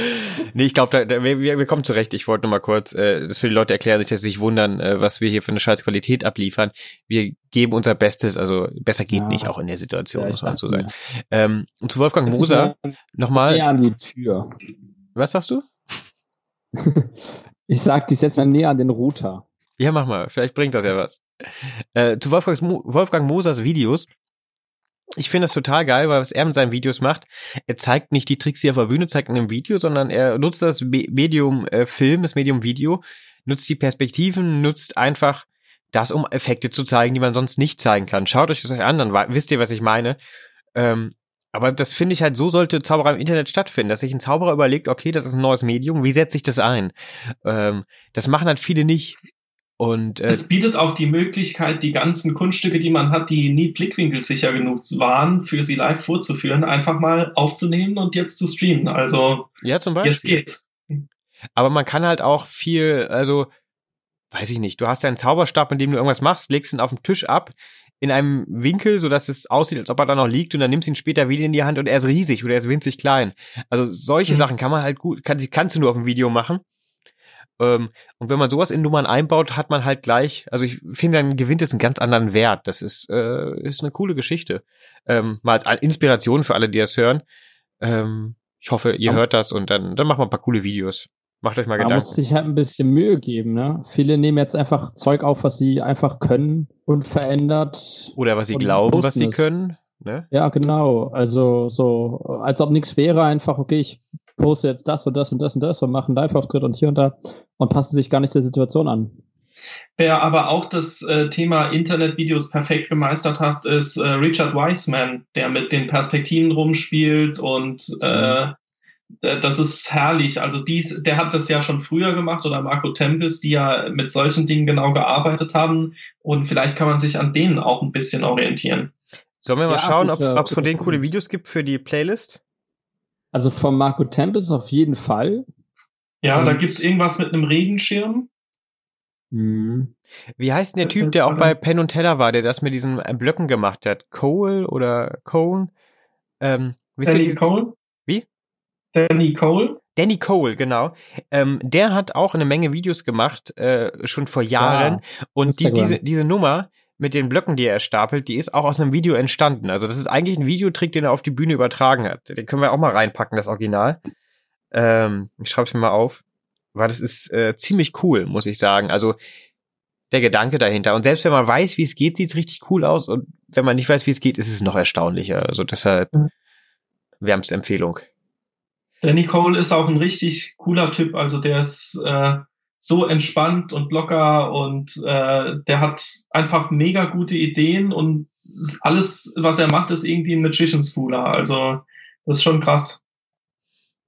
nee, ich glaube, wir, wir kommen zurecht. Ich wollte nur mal kurz äh, das für die Leute erklären, dass sie sich wundern, äh, was wir hier für eine scheiß Qualität abliefern. Wir geben unser Bestes, also besser geht ja, nicht auch in der Situation, ja, muss man so sagen. Ähm, und zu Wolfgang Moser nochmal. an die Tür. Was sagst du? ich sag, die setzt mal näher an den Router. Ja, mach mal. Vielleicht bringt das ja was. Äh, zu Wolfgangs Mo Wolfgang Mosers Videos ich finde das total geil, weil was er mit seinen Videos macht, er zeigt nicht die Tricks, die er auf der Bühne zeigt in einem Video, sondern er nutzt das Medium äh, Film, das Medium Video, nutzt die Perspektiven, nutzt einfach das, um Effekte zu zeigen, die man sonst nicht zeigen kann. Schaut euch das an, dann wisst ihr, was ich meine. Ähm, aber das finde ich halt, so sollte Zauberer im Internet stattfinden, dass sich ein Zauberer überlegt, okay, das ist ein neues Medium, wie setze ich das ein? Ähm, das machen halt viele nicht. Und, äh, es bietet auch die Möglichkeit, die ganzen Kunststücke, die man hat, die nie blickwinkelsicher genug waren, für sie live vorzuführen, einfach mal aufzunehmen und jetzt zu streamen. Also ja, zum Beispiel. jetzt geht's. Aber man kann halt auch viel, also weiß ich nicht, du hast einen Zauberstab, mit dem du irgendwas machst, legst ihn auf den Tisch ab in einem Winkel, so dass es aussieht, als ob er da noch liegt und dann nimmst du ihn später wieder in die Hand und er ist riesig oder er ist winzig klein. Also solche mhm. Sachen kann man halt gut, kann, kannst du nur auf dem Video machen. Ähm, und wenn man sowas in Nummern einbaut, hat man halt gleich, also ich finde, dann gewinnt es einen ganz anderen Wert. Das ist, äh, ist eine coole Geschichte. Ähm, mal als Inspiration für alle, die das hören. Ähm, ich hoffe, ihr hört das und dann, dann machen wir ein paar coole Videos. Macht euch mal Gedanken. Man muss sich halt ein bisschen Mühe geben, ne? Viele nehmen jetzt einfach Zeug auf, was sie einfach können und verändert. Oder was sie glauben, was sie können. Ne? Ja, genau. Also so, als ob nichts wäre, einfach, okay, ich poste jetzt das und das und das und das und mache einen Live-Auftritt und hier und da und passen sich gar nicht der Situation an. Wer aber auch das äh, Thema Internetvideos perfekt gemeistert hat, ist äh, Richard Wiseman, der mit den Perspektiven rumspielt und äh, das ist herrlich. Also dies, der hat das ja schon früher gemacht oder Marco Tempis, die ja mit solchen Dingen genau gearbeitet haben und vielleicht kann man sich an denen auch ein bisschen orientieren. Sollen wir mal ja, schauen, ob es von denen coole Videos gibt für die Playlist? Also von Marco Tempis auf jeden Fall. Ja, da gibt es irgendwas mit einem Regenschirm. Mhm. Wie heißt denn der Typ, der auch bei Penn und Teller war, der das mit diesen äh, Blöcken gemacht hat? Cole oder Cone? Ähm, Danny Cole? Wie? Danny Cole? Danny Cole, genau. Ähm, der hat auch eine Menge Videos gemacht, äh, schon vor Jahren. Ja, und die, diese, diese Nummer mit den Blöcken, die er stapelt, die ist auch aus einem Video entstanden. Also das ist eigentlich ein Videotrick, den er auf die Bühne übertragen hat. Den können wir auch mal reinpacken, das Original. Ähm, ich schreibe es mir mal auf, weil das ist äh, ziemlich cool, muss ich sagen. Also der Gedanke dahinter. Und selbst wenn man weiß, wie es geht, sieht es richtig cool aus. Und wenn man nicht weiß, wie es geht, ist es noch erstaunlicher. Also deshalb mhm. wärmste Empfehlung. Danny Cole ist auch ein richtig cooler Typ. Also der ist, äh, so entspannt und locker und äh, der hat einfach mega gute Ideen und alles, was er macht, ist irgendwie ein Magician's Fooler. Also das ist schon krass.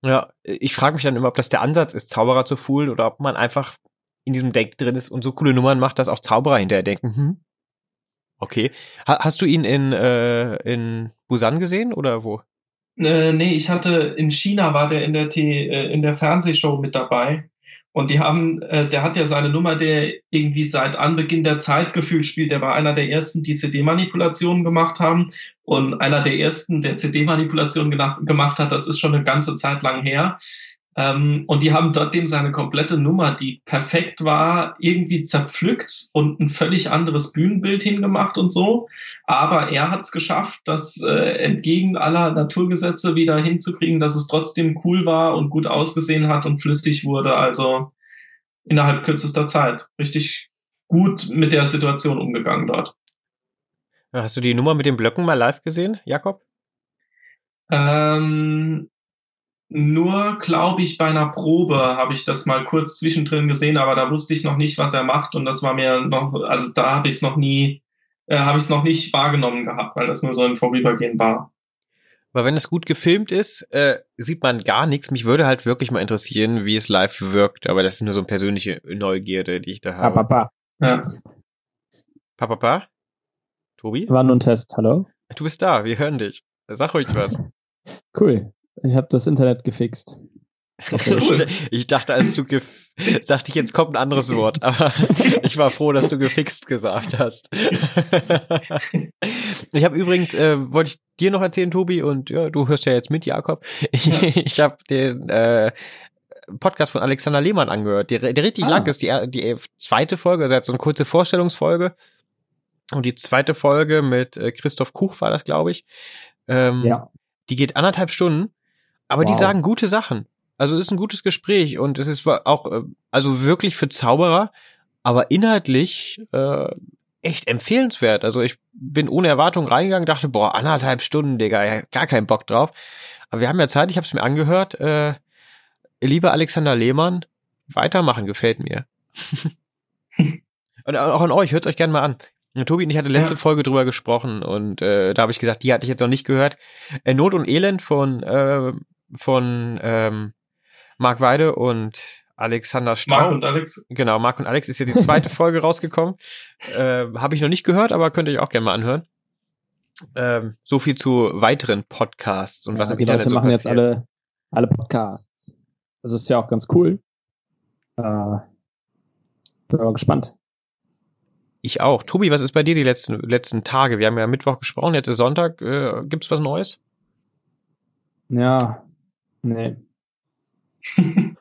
Ja, ich frage mich dann immer, ob das der Ansatz ist, Zauberer zu foolen oder ob man einfach in diesem Deck drin ist und so coole Nummern macht, dass auch Zauberer hinterher denken, hm, okay. Ha hast du ihn in, äh, in Busan gesehen oder wo? Äh, nee, ich hatte in China war der in der T äh, in der Fernsehshow mit dabei. Und die haben, äh, der hat ja seine Nummer, der irgendwie seit Anbeginn der Zeit gefühlt spielt. Der war einer der ersten, die CD-Manipulationen gemacht haben. Und einer der ersten, der CD-Manipulationen gemacht hat, das ist schon eine ganze Zeit lang her. Ähm, und die haben dort dem seine komplette Nummer, die perfekt war, irgendwie zerpflückt und ein völlig anderes Bühnenbild hingemacht und so. Aber er hat es geschafft, das äh, entgegen aller Naturgesetze wieder hinzukriegen, dass es trotzdem cool war und gut ausgesehen hat und flüssig wurde. Also innerhalb kürzester Zeit. Richtig gut mit der Situation umgegangen dort. Hast du die Nummer mit den Blöcken mal live gesehen, Jakob? Ähm, nur, glaube ich, bei einer Probe habe ich das mal kurz zwischendrin gesehen, aber da wusste ich noch nicht, was er macht und das war mir noch, also da habe ich es noch nie, äh, habe ich es noch nicht wahrgenommen gehabt, weil das nur so im Vorübergehen war. Aber wenn es gut gefilmt ist, äh, sieht man gar nichts. Mich würde halt wirklich mal interessieren, wie es live wirkt, aber das ist nur so eine persönliche Neugierde, die ich da habe. Papa. Ja. Papa? Tobi? War nur ein Test, hallo? Du bist da, wir hören dich. Sag ruhig was. Cool. Ich habe das Internet gefixt. Okay. ich, dachte, als du gef dachte ich, jetzt kommt ein anderes Wort, aber ich war froh, dass du gefixt gesagt hast. ich habe übrigens, äh, wollte ich dir noch erzählen, Tobi, und ja, du hörst ja jetzt mit, Jakob. Ich, ja. ich habe den äh, Podcast von Alexander Lehmann angehört, der, der richtig ah. lang ist, die, die zweite Folge, also er hat so eine kurze Vorstellungsfolge. Und die zweite Folge mit äh, Christoph Kuch war das, glaube ich. Ähm, ja. Die geht anderthalb Stunden aber wow. die sagen gute Sachen. Also es ist ein gutes Gespräch und es ist auch, äh, also wirklich für Zauberer, aber inhaltlich äh, echt empfehlenswert. Also ich bin ohne Erwartung reingegangen, dachte, boah, anderthalb Stunden, Digga, gar keinen Bock drauf. Aber wir haben ja Zeit, ich habe es mir angehört. Äh, lieber Alexander Lehmann, weitermachen gefällt mir. und auch an euch, hört euch gerne mal an. Tobi und ich hatte letzte ja. Folge drüber gesprochen und äh, da habe ich gesagt, die hatte ich jetzt noch nicht gehört. Äh, Not und Elend von äh, von ähm, Marc Weide und Alexander Strau. Marc und Alex. Genau, Marc und Alex ist ja die zweite Folge rausgekommen. Äh, Habe ich noch nicht gehört, aber könnt ihr euch auch gerne mal anhören. Ähm, so viel zu weiteren Podcasts und ja, was im die Internet Leute so machen passiert. jetzt alle, alle Podcasts. Das ist ja auch ganz cool. Äh, bin aber gespannt. Ich auch. Tobi, was ist bei dir die letzten, letzten Tage? Wir haben ja Mittwoch gesprochen, jetzt ist Sonntag. Äh, gibt's was Neues? Ja, Nee.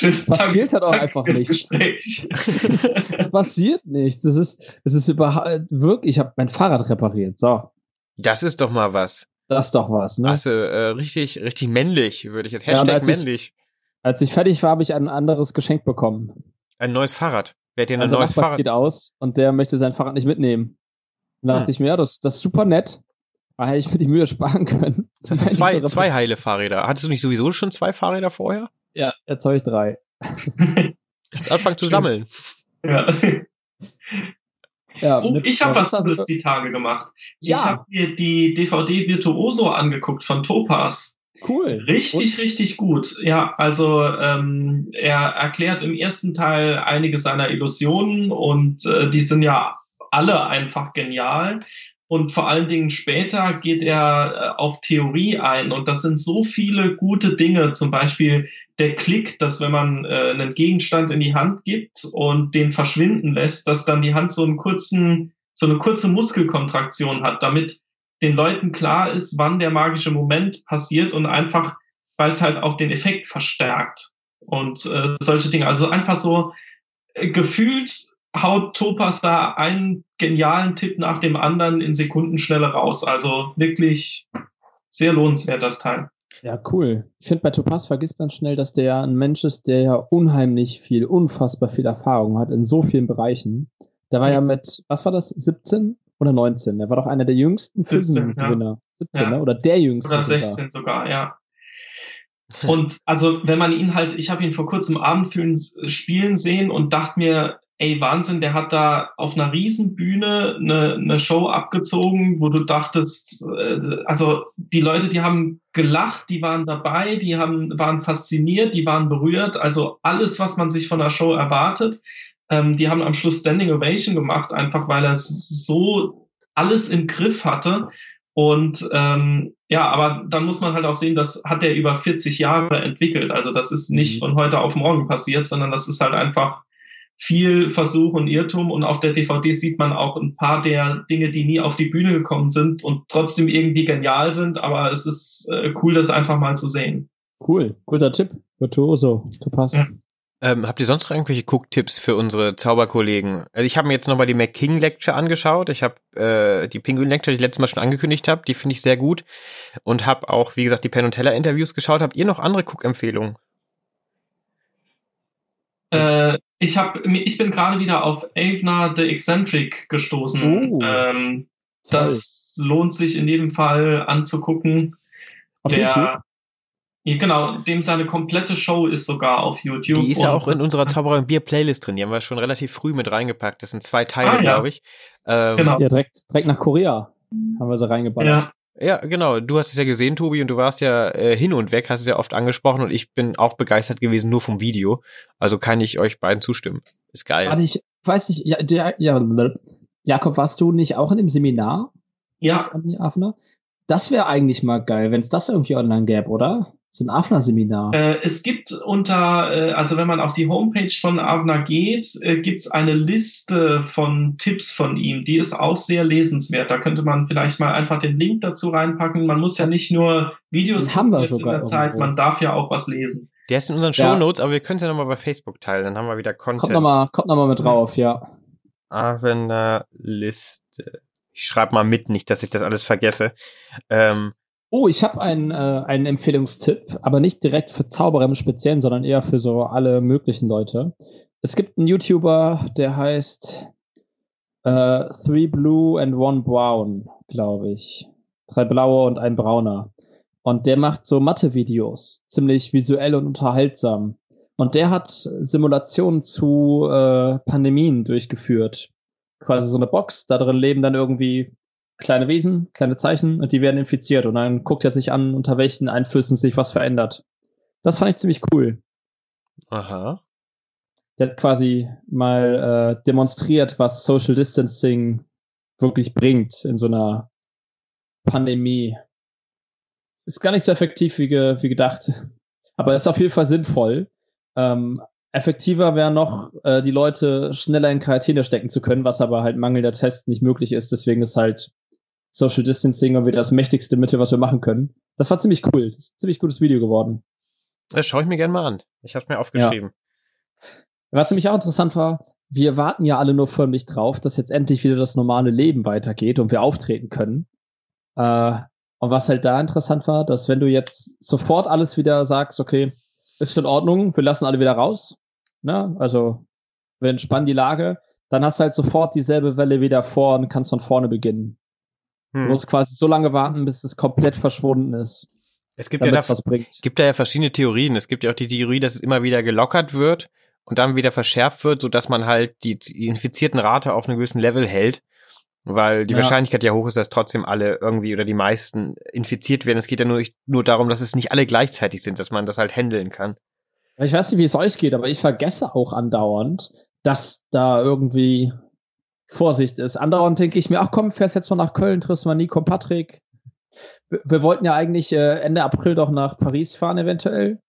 Es passiert halt auch einfach nichts. Es passiert nichts. Es ist, es ist überhaupt wirklich, ich habe mein Fahrrad repariert. So. Das ist doch mal was. Das ist doch was, ne? Also äh, richtig, richtig männlich, würde ich jetzt. Hashtag ja, als männlich. Ich, als ich fertig war, habe ich ein anderes Geschenk bekommen. Ein neues Fahrrad. Wer hat dir ein also neues Fahrrad? sieht aus und der möchte sein Fahrrad nicht mitnehmen. Und da hm. dachte ich mir, ja, das, das ist super nett. Da hätte ich mir die Mühe sparen können. Das sind zwei, zwei heile Fahrräder. Hattest du nicht sowieso schon zwei Fahrräder vorher? Ja, jetzt habe ich drei. Kannst anfangen zu sammeln. Ja. Ja, oh, ich habe was Cooles die Tage gemacht. Ja. Ich habe mir die DVD Virtuoso angeguckt von Topaz. Cool. Richtig, Und? richtig gut. Ja, also ähm, er erklärt im ersten Teil einige seiner Illusionen und äh, die sind ja alle einfach genial. Und vor allen Dingen später geht er äh, auf Theorie ein. Und das sind so viele gute Dinge. Zum Beispiel der Klick, dass wenn man äh, einen Gegenstand in die Hand gibt und den verschwinden lässt, dass dann die Hand so einen kurzen, so eine kurze Muskelkontraktion hat, damit den Leuten klar ist, wann der magische Moment passiert und einfach, weil es halt auch den Effekt verstärkt. Und äh, solche Dinge. Also einfach so äh, gefühlt haut Topas da einen genialen Tipp nach dem anderen in Sekundenschnelle raus. Also wirklich sehr lohnenswert, das Teil. Ja, cool. Ich finde, bei Topaz vergisst man schnell, dass der ja ein Mensch ist, der ja unheimlich viel, unfassbar viel Erfahrung hat in so vielen Bereichen. Der war ja mit, was war das, 17 oder 19? Der war doch einer der jüngsten Filmgewinner. Ja. 17, ja. ne? oder der jüngste. Oder 16 sogar, sogar ja. Und also, wenn man ihn halt, ich habe ihn vor kurzem Abendfühlen spielen sehen und dachte mir, ey, Wahnsinn, der hat da auf einer Riesenbühne eine, eine Show abgezogen, wo du dachtest, äh, also die Leute, die haben gelacht, die waren dabei, die haben, waren fasziniert, die waren berührt, also alles, was man sich von der Show erwartet. Ähm, die haben am Schluss Standing Ovation gemacht, einfach weil er so alles im Griff hatte. Und ähm, ja, aber dann muss man halt auch sehen, das hat er über 40 Jahre entwickelt. Also das ist nicht mhm. von heute auf morgen passiert, sondern das ist halt einfach viel Versuch und Irrtum. Und auf der DVD sieht man auch ein paar der Dinge, die nie auf die Bühne gekommen sind und trotzdem irgendwie genial sind. Aber es ist äh, cool, das einfach mal zu sehen. Cool, guter Tipp. Virtuoso, du passt. Ja. Ähm, habt ihr sonst noch irgendwelche Cook-Tipps für unsere Zauberkollegen? Also ich habe mir jetzt nochmal die McKing Lecture angeschaut. Ich habe äh, die Penguin Lecture, die ich letztes Mal schon angekündigt habe, die finde ich sehr gut. Und habe auch, wie gesagt, die Penn und Teller Interviews geschaut. Habt ihr noch andere Cook-Empfehlungen? Äh, ich habe, ich bin gerade wieder auf Avner the Eccentric gestoßen. Oh, ähm, das lohnt sich in jedem Fall anzugucken. Auf der, Genau, dem seine komplette Show ist sogar auf YouTube. Die ist ja auch in unserer Zauberer und Bier Playlist drin. Die haben wir schon relativ früh mit reingepackt. Das sind zwei Teile, ah, ja. glaube ich. Ähm, genau. Ja, direkt, direkt nach Korea haben wir sie reingeballert. Ja. Ja, genau. Du hast es ja gesehen, Tobi, und du warst ja äh, hin und weg, hast es ja oft angesprochen und ich bin auch begeistert gewesen nur vom Video. Also kann ich euch beiden zustimmen. Ist geil. Warte, ich weiß nicht, ja, ja, ja, Jakob, warst du nicht auch in dem Seminar? Ja. Das wäre eigentlich mal geil, wenn es das irgendwie online gäbe, oder? So ein AFNA-Seminar. Äh, es gibt unter, äh, also wenn man auf die Homepage von AFNA geht, äh, gibt es eine Liste von Tipps von ihm. Die ist auch sehr lesenswert. Da könnte man vielleicht mal einfach den Link dazu reinpacken. Man muss ja nicht nur Videos das haben wir sogar in der Zeit, man darf ja auch was lesen. Der ist in unseren Show Notes, ja. aber wir können es ja nochmal bei Facebook teilen. Dann haben wir wieder Content. Kommt nochmal kommt noch mal mit drauf, ja. AFNA Liste. Ich schreibe mal mit, nicht, dass ich das alles vergesse. Ähm, Oh, ich habe einen, äh, einen Empfehlungstipp, aber nicht direkt für Zauberer im Speziellen, sondern eher für so alle möglichen Leute. Es gibt einen YouTuber, der heißt äh, Three Blue and One Brown, glaube ich. Drei blaue und ein brauner. Und der macht so Mathe-Videos, ziemlich visuell und unterhaltsam. Und der hat Simulationen zu äh, Pandemien durchgeführt. Quasi so eine Box, da drin leben dann irgendwie kleine Wesen, kleine Zeichen und die werden infiziert und dann guckt er sich an, unter welchen Einflüssen sich was verändert. Das fand ich ziemlich cool. Aha. Der hat quasi mal äh, demonstriert, was Social Distancing wirklich bringt in so einer Pandemie. Ist gar nicht so effektiv wie, ge wie gedacht, aber ist auf jeden Fall sinnvoll. Ähm, effektiver wäre noch, äh, die Leute schneller in Quarantäne stecken zu können, was aber halt mangelnder Tests nicht möglich ist. Deswegen ist halt Social Distancing und wieder das mächtigste Mittel, was wir machen können. Das war ziemlich cool. Das ist ein ziemlich gutes Video geworden. Das schaue ich mir gerne mal an. Ich habe mir aufgeschrieben. Ja. Was nämlich auch interessant war, wir warten ja alle nur förmlich drauf, dass jetzt endlich wieder das normale Leben weitergeht und wir auftreten können. Äh, und was halt da interessant war, dass wenn du jetzt sofort alles wieder sagst, okay, ist in Ordnung, wir lassen alle wieder raus, ne? Also wir entspannen die Lage, dann hast du halt sofort dieselbe Welle wieder vor und kannst von vorne beginnen. Hm. Du musst quasi so lange warten, bis es komplett verschwunden ist. Es gibt ja, da, was bringt. gibt da ja verschiedene Theorien. Es gibt ja auch die Theorie, dass es immer wieder gelockert wird und dann wieder verschärft wird, sodass man halt die, die infizierten Rate auf einem gewissen Level hält. Weil die ja. Wahrscheinlichkeit ja hoch ist, dass trotzdem alle irgendwie oder die meisten infiziert werden. Es geht ja nur, nur darum, dass es nicht alle gleichzeitig sind, dass man das halt handeln kann. Ich weiß nicht, wie es euch geht, aber ich vergesse auch andauernd, dass da irgendwie Vorsicht ist. Andauernd denke ich mir, ach komm, fährst jetzt mal nach Köln, triffst mal Nico und Patrick. Wir, wir wollten ja eigentlich äh, Ende April doch nach Paris fahren, eventuell.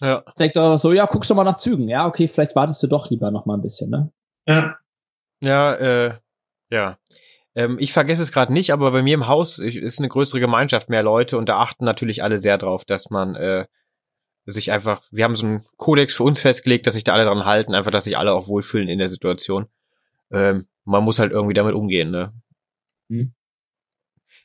Ja. Denkt doch so, ja, guckst du mal nach Zügen. Ja, okay, vielleicht wartest du doch lieber noch mal ein bisschen, ne? Ja. Ja, äh, ja. Ähm, ich vergesse es gerade nicht, aber bei mir im Haus ist eine größere Gemeinschaft, mehr Leute und da achten natürlich alle sehr drauf, dass man äh, sich einfach, wir haben so einen Kodex für uns festgelegt, dass sich da alle dran halten, einfach, dass sich alle auch wohlfühlen in der Situation. Ähm, man muss halt irgendwie damit umgehen, ne? Hm.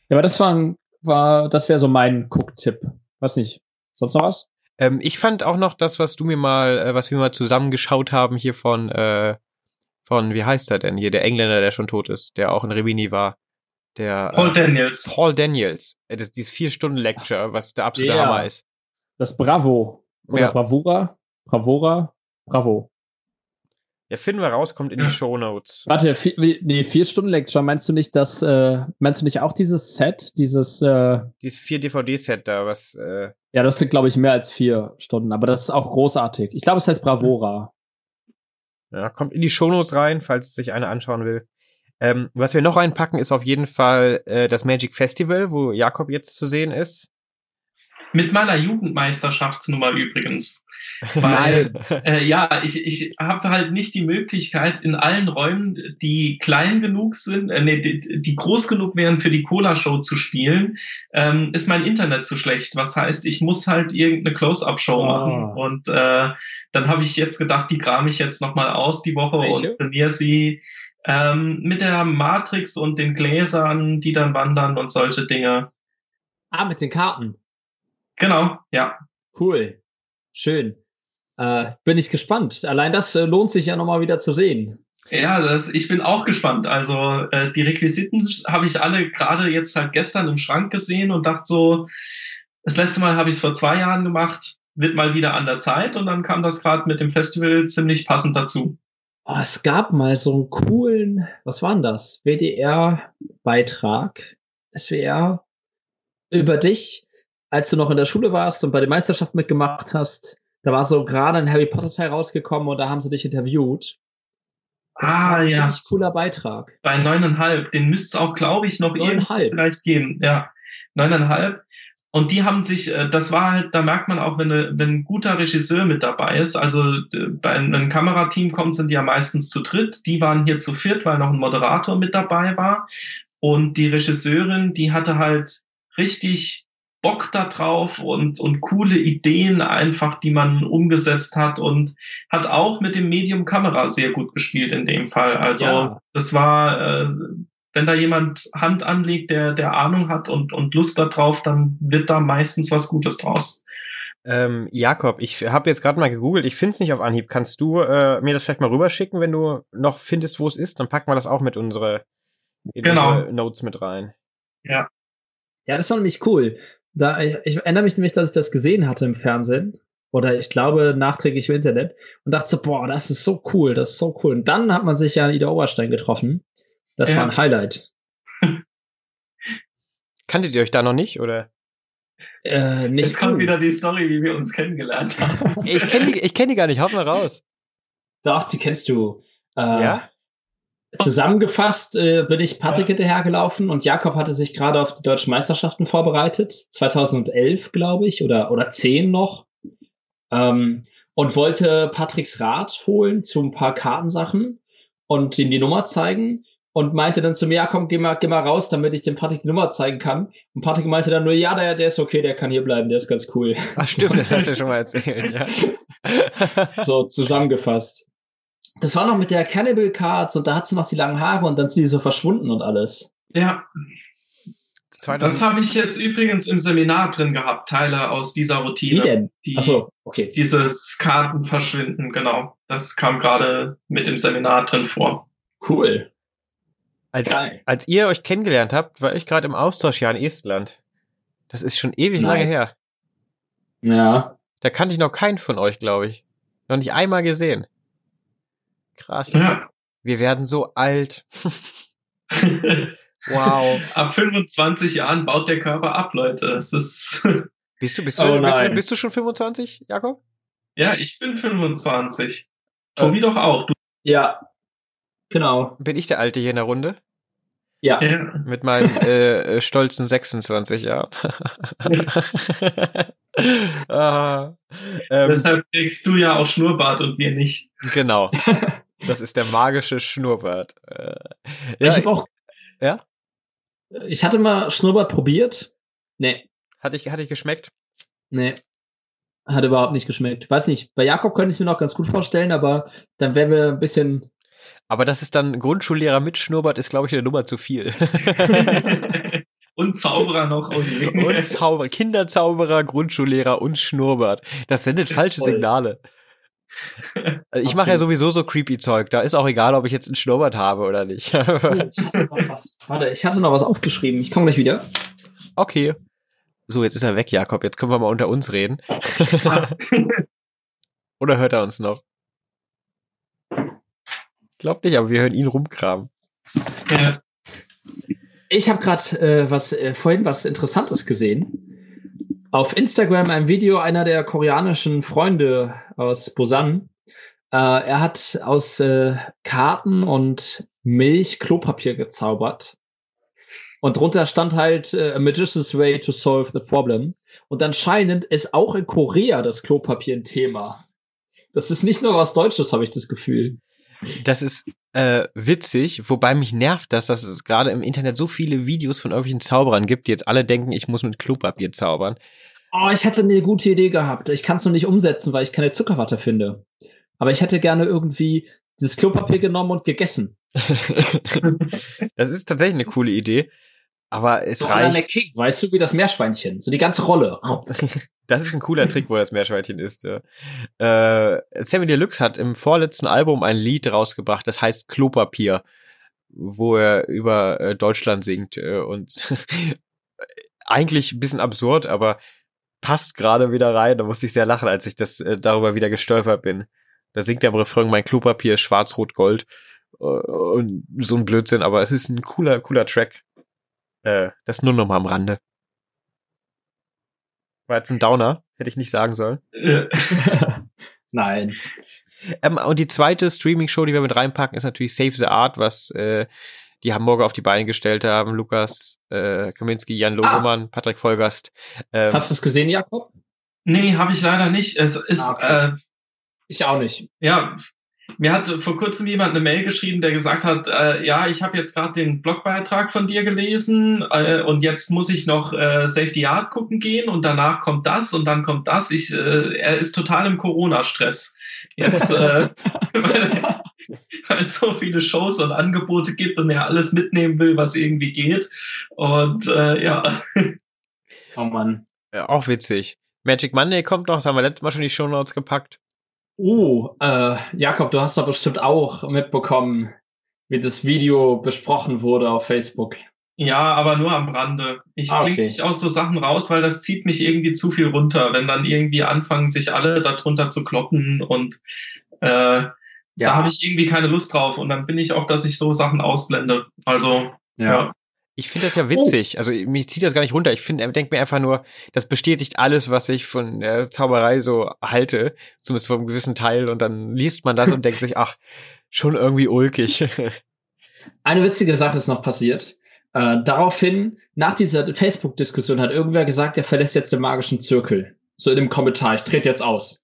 Ja, aber das war, war das wäre so mein Cook-Tipp. Was nicht. Sonst noch was? Ähm, ich fand auch noch das, was du mir mal, äh, was wir mal zusammengeschaut haben hier von, äh, von, wie heißt er denn hier, der Engländer, der schon tot ist, der auch in Rimini war. Der, Paul äh, Daniels. Paul Daniels. Äh, das, dieses vier Stunden Lecture, was der absolute yeah. Hammer ist. Das Bravo. Oder Ja. Bravura? Bravura? Bravo. Ja, finden wir raus, kommt in die. Shownotes. Warte, vier, nee, vier Stunden Lecture. Meinst du nicht, dass, äh, meinst du nicht auch dieses Set, dieses, äh, Dieses 4-DVD-Set da, was, äh, ja, das sind, glaube ich, mehr als vier Stunden, aber das ist auch großartig. Ich glaube, es heißt Bravura. ja, kommt in die Shownotes rein, falls sich einer anschauen will. Ähm, was wir noch reinpacken, ist auf jeden Fall äh, das Magic Festival, wo Jakob jetzt zu sehen ist. Mit meiner Jugendmeisterschaftsnummer übrigens. Weil, äh, ja, ich, ich habe halt nicht die Möglichkeit, in allen Räumen, die klein genug sind, äh, nee, die, die groß genug wären für die Cola-Show zu spielen, ähm, ist mein Internet zu schlecht. Was heißt, ich muss halt irgendeine Close-Up-Show Ah. machen. Und äh, dann habe ich jetzt gedacht, die kram ich jetzt nochmal aus die Woche Welche? und trainiere sie ähm, mit der Matrix und den Gläsern, die dann wandern und solche Dinge. Ah, mit den Karten. Genau, ja. Cool. Schön. Äh, bin ich gespannt. Allein das äh, lohnt sich ja nochmal wieder zu sehen. Ja, das, ich bin auch gespannt. Also äh, die Requisiten habe ich alle gerade jetzt halt gestern im Schrank gesehen und dachte so, das letzte Mal habe ich es vor zwei Jahren gemacht, wird mal wieder an der Zeit und dann kam das gerade mit dem Festival ziemlich passend dazu. Oh, es gab mal so einen coolen, was war denn das? WDR-Beitrag, SWR, über dich, als du noch in der Schule warst und bei der Meisterschaft mitgemacht hast. Da war so gerade ein Harry Potter Teil rausgekommen und da haben sie dich interviewt. Das war ah ein ja, ziemlich cooler Beitrag. bei neuneinhalb, den müsste es auch, glaube ich, noch irgendwie Neuneinhalb. vielleicht geben. Ja, neuneinhalb. Und die haben sich, äh, das war halt, da merkt man auch, wenn, eine, wenn ein guter Regisseur mit dabei ist, also äh, bei einem Kamerateam kommt, sind die ja meistens zu dritt. Die waren hier zu viert, weil noch ein Moderator mit dabei war. Und die Regisseurin, die hatte halt richtig Bock da drauf und, und coole Ideen einfach, die man umgesetzt hat und hat auch mit dem Medium Kamera sehr gut gespielt in dem Fall. Also Ja. das war, äh, wenn da jemand Hand anlegt, der, der Ahnung hat und, und Lust darauf, dann wird da meistens was Gutes draus. Ähm, Jakob, ich habe jetzt gerade mal gegoogelt, ich finde es nicht auf Anhieb. Kannst du äh, mir das vielleicht mal rüberschicken, wenn du noch findest, wo es ist? Dann packen wir das auch mit unsere, Genau. unsere Notes mit rein. Ja, das war nämlich cool. Da, ich, ich erinnere mich nämlich, dass ich das gesehen hatte im Fernsehen. Oder ich glaube nachträglich im Internet. Und dachte so, boah, das ist so cool, das ist so cool. Und dann hat man sich ja in Ida Oberstein getroffen. Das Ja. war ein Highlight. Kanntet ihr euch da noch nicht, oder? Äh, nicht Jetzt kommt wieder die Story, wie wir uns kennengelernt haben. Ich kenne die, ich kenn die gar nicht, haut mal raus. Doch, die kennst du. Äh, Ja? Zusammengefasst äh, bin ich Patrick hinterhergelaufen und Jakob hatte sich gerade auf die deutschen Meisterschaften vorbereitet. 2011, glaube ich, oder, oder 10 noch. Ähm, und wollte Patricks Rat holen zu ein paar Kartensachen und ihm die Nummer zeigen und meinte dann zu mir, ja komm, geh mal, geh mal raus, damit ich dem Patrick die Nummer zeigen kann. Und Patrick meinte dann nur, ja, der, der ist okay, der kann hier bleiben, der ist ganz cool. Ach stimmt, das hast du ja schon mal erzählt, ja. So zusammengefasst. Das war noch mit der Cannibal Cards und da hat sie noch die langen Haare und dann sind die so verschwunden und alles. Ja, das 2000, habe ich jetzt übrigens im Seminar drin gehabt, Teile aus dieser Routine. Wie denn? Die, Achso, okay. Dieses Kartenverschwinden, genau. Das kam gerade mit dem Seminar drin vor. Cool. als, Geil. als ihr euch kennengelernt habt, war ich gerade im Austauschjahr in Estland. Das ist schon ewig Nein. lange her. Ja. Da kannte ich noch keinen von euch, glaube ich. Noch nicht einmal gesehen. Krass. Ja. Wir werden so alt. Wow. Ab 25 Jahren baut der Körper ab, Leute. Es ist, Bist du, bist du, Oh bist, du, bist du schon 25, Jakob? ja, ich bin 25. Tobi doch auch. Du, Ja. Genau. Bin ich der Alte hier in der Runde? Ja. ja. Mit meinen äh, äh, stolzen 26 Jahren. ah, ähm, Deshalb kriegst du ja auch Schnurrbart und wir nicht. genau. Das ist der magische Schnurrbart. Äh, ich ja, habe auch. Ja? Ich hatte mal Schnurrbart probiert. Nee. hatte, ich, hatte ich geschmeckt? Nee. Hat überhaupt nicht geschmeckt. Weiß nicht. Bei Jakob könnte ich es mir noch ganz gut vorstellen, aber dann wären wir ein bisschen. Aber das ist dann Grundschullehrer mit Schnurrbart, ist, glaube ich, eine Nummer zu viel. und Zauberer noch. Oh je. und Zauberer, Kinderzauberer, Grundschullehrer und Schnurrbart. Das sendet falsche Voll. Signale. Also ich mache ja sowieso so creepy Zeug. Da ist auch egal, ob ich jetzt einen Schnurrbart habe oder nicht. Oh, ich hatte noch was. Warte, ich hatte noch was aufgeschrieben. Ich komme gleich wieder. okay. So, jetzt ist er weg, Jakob. Jetzt können wir mal unter uns reden. Oder hört er uns noch? Glaubt nicht, aber wir hören ihn rumkramen. Ja. Ich habe gerade äh, was äh, vorhin was Interessantes gesehen. Auf Instagram ein Video einer der koreanischen Freunde aus Busan. Äh, er hat aus äh, Karten und Milch Klopapier gezaubert. Und drunter stand halt äh, A Magician's Way to Solve the Problem. Und anscheinend ist auch in Korea das Klopapier ein Thema. Das ist nicht nur was Deutsches, habe ich das Gefühl. Das ist äh, witzig, wobei mich nervt das, dass es gerade im Internet so viele Videos von irgendwelchen Zauberern gibt, die jetzt alle denken, ich muss mit Klopapier zaubern. Oh, ich hätte eine gute Idee gehabt. Ich kann es nur nicht umsetzen, weil ich keine Zuckerwatte finde. Aber ich hätte gerne irgendwie dieses Klopapier genommen und gegessen. das ist tatsächlich eine coole Idee. Aber es so reicht. King, weißt du, wie das Meerschweinchen, so die ganze Rolle. das ist ein cooler Trick, wo das Meerschweinchen ist. Ja. Äh, Sammy Deluxe hat im vorletzten Album ein Lied rausgebracht, das heißt Klopapier, wo er über äh, Deutschland singt äh, und eigentlich ein bisschen absurd, aber passt gerade wieder rein. Da musste ich sehr lachen, als ich das äh, darüber wieder gestolpert bin. Da singt er im Refrain, mein Klopapier ist schwarz-rot-gold äh, und so ein Blödsinn, aber es ist ein cooler, cooler Track. Äh, das nur noch mal am Rande. War jetzt ein Downer, hätte ich nicht sagen sollen. Nein. Ähm, und die zweite Streaming-Show, die wir mit reinpacken, ist natürlich Save the Art, was äh, die Hamburger auf die Beine gestellt haben. Lukas äh, Kaminski, Jan Logemann, ah. Patrick Vollgast. Ähm, Hast du es gesehen, Jakob? Nee, habe ich leider nicht. Es ist ah, okay. äh, ich auch nicht. Ja, mir hat vor kurzem jemand eine Mail geschrieben, der gesagt hat, äh, ja, ich habe jetzt gerade den Blogbeitrag von dir gelesen äh, und jetzt muss ich noch äh, Safety Art gucken gehen und danach kommt das und dann kommt das. Ich, äh, er ist total im Corona-Stress. Jetzt, äh, weil, weil es so viele Shows und Angebote gibt und er alles mitnehmen will, was irgendwie geht. Und äh, ja. Oh Mann. Ja, auch witzig. Magic Monday kommt noch, das haben wir letztes Mal schon die Show Notes gepackt. Oh, äh, Jakob, du hast doch bestimmt auch mitbekommen, wie das Video besprochen wurde auf Facebook. Ja, aber nur am Rande. Ich ah, okay. nicht aus so Sachen raus, weil das zieht mich irgendwie zu viel runter, wenn dann irgendwie anfangen, sich alle darunter zu kloppen und äh, ja. da habe ich irgendwie keine Lust drauf und dann bin ich auch, dass ich so Sachen ausblende. Also ja. ja. Ich finde das ja witzig. Oh. Also mich zieht das gar nicht runter. Ich finde, er denkt mir einfach nur, das bestätigt alles, was ich von der Zauberei so halte, zumindest von einem gewissen Teil. Und dann liest man das und denkt sich, ach, schon irgendwie ulkig. Eine witzige Sache ist noch passiert. Äh, daraufhin, nach dieser Facebook-Diskussion, hat irgendwer gesagt, er verlässt jetzt den magischen Zirkel. So in dem Kommentar, ich trete jetzt aus.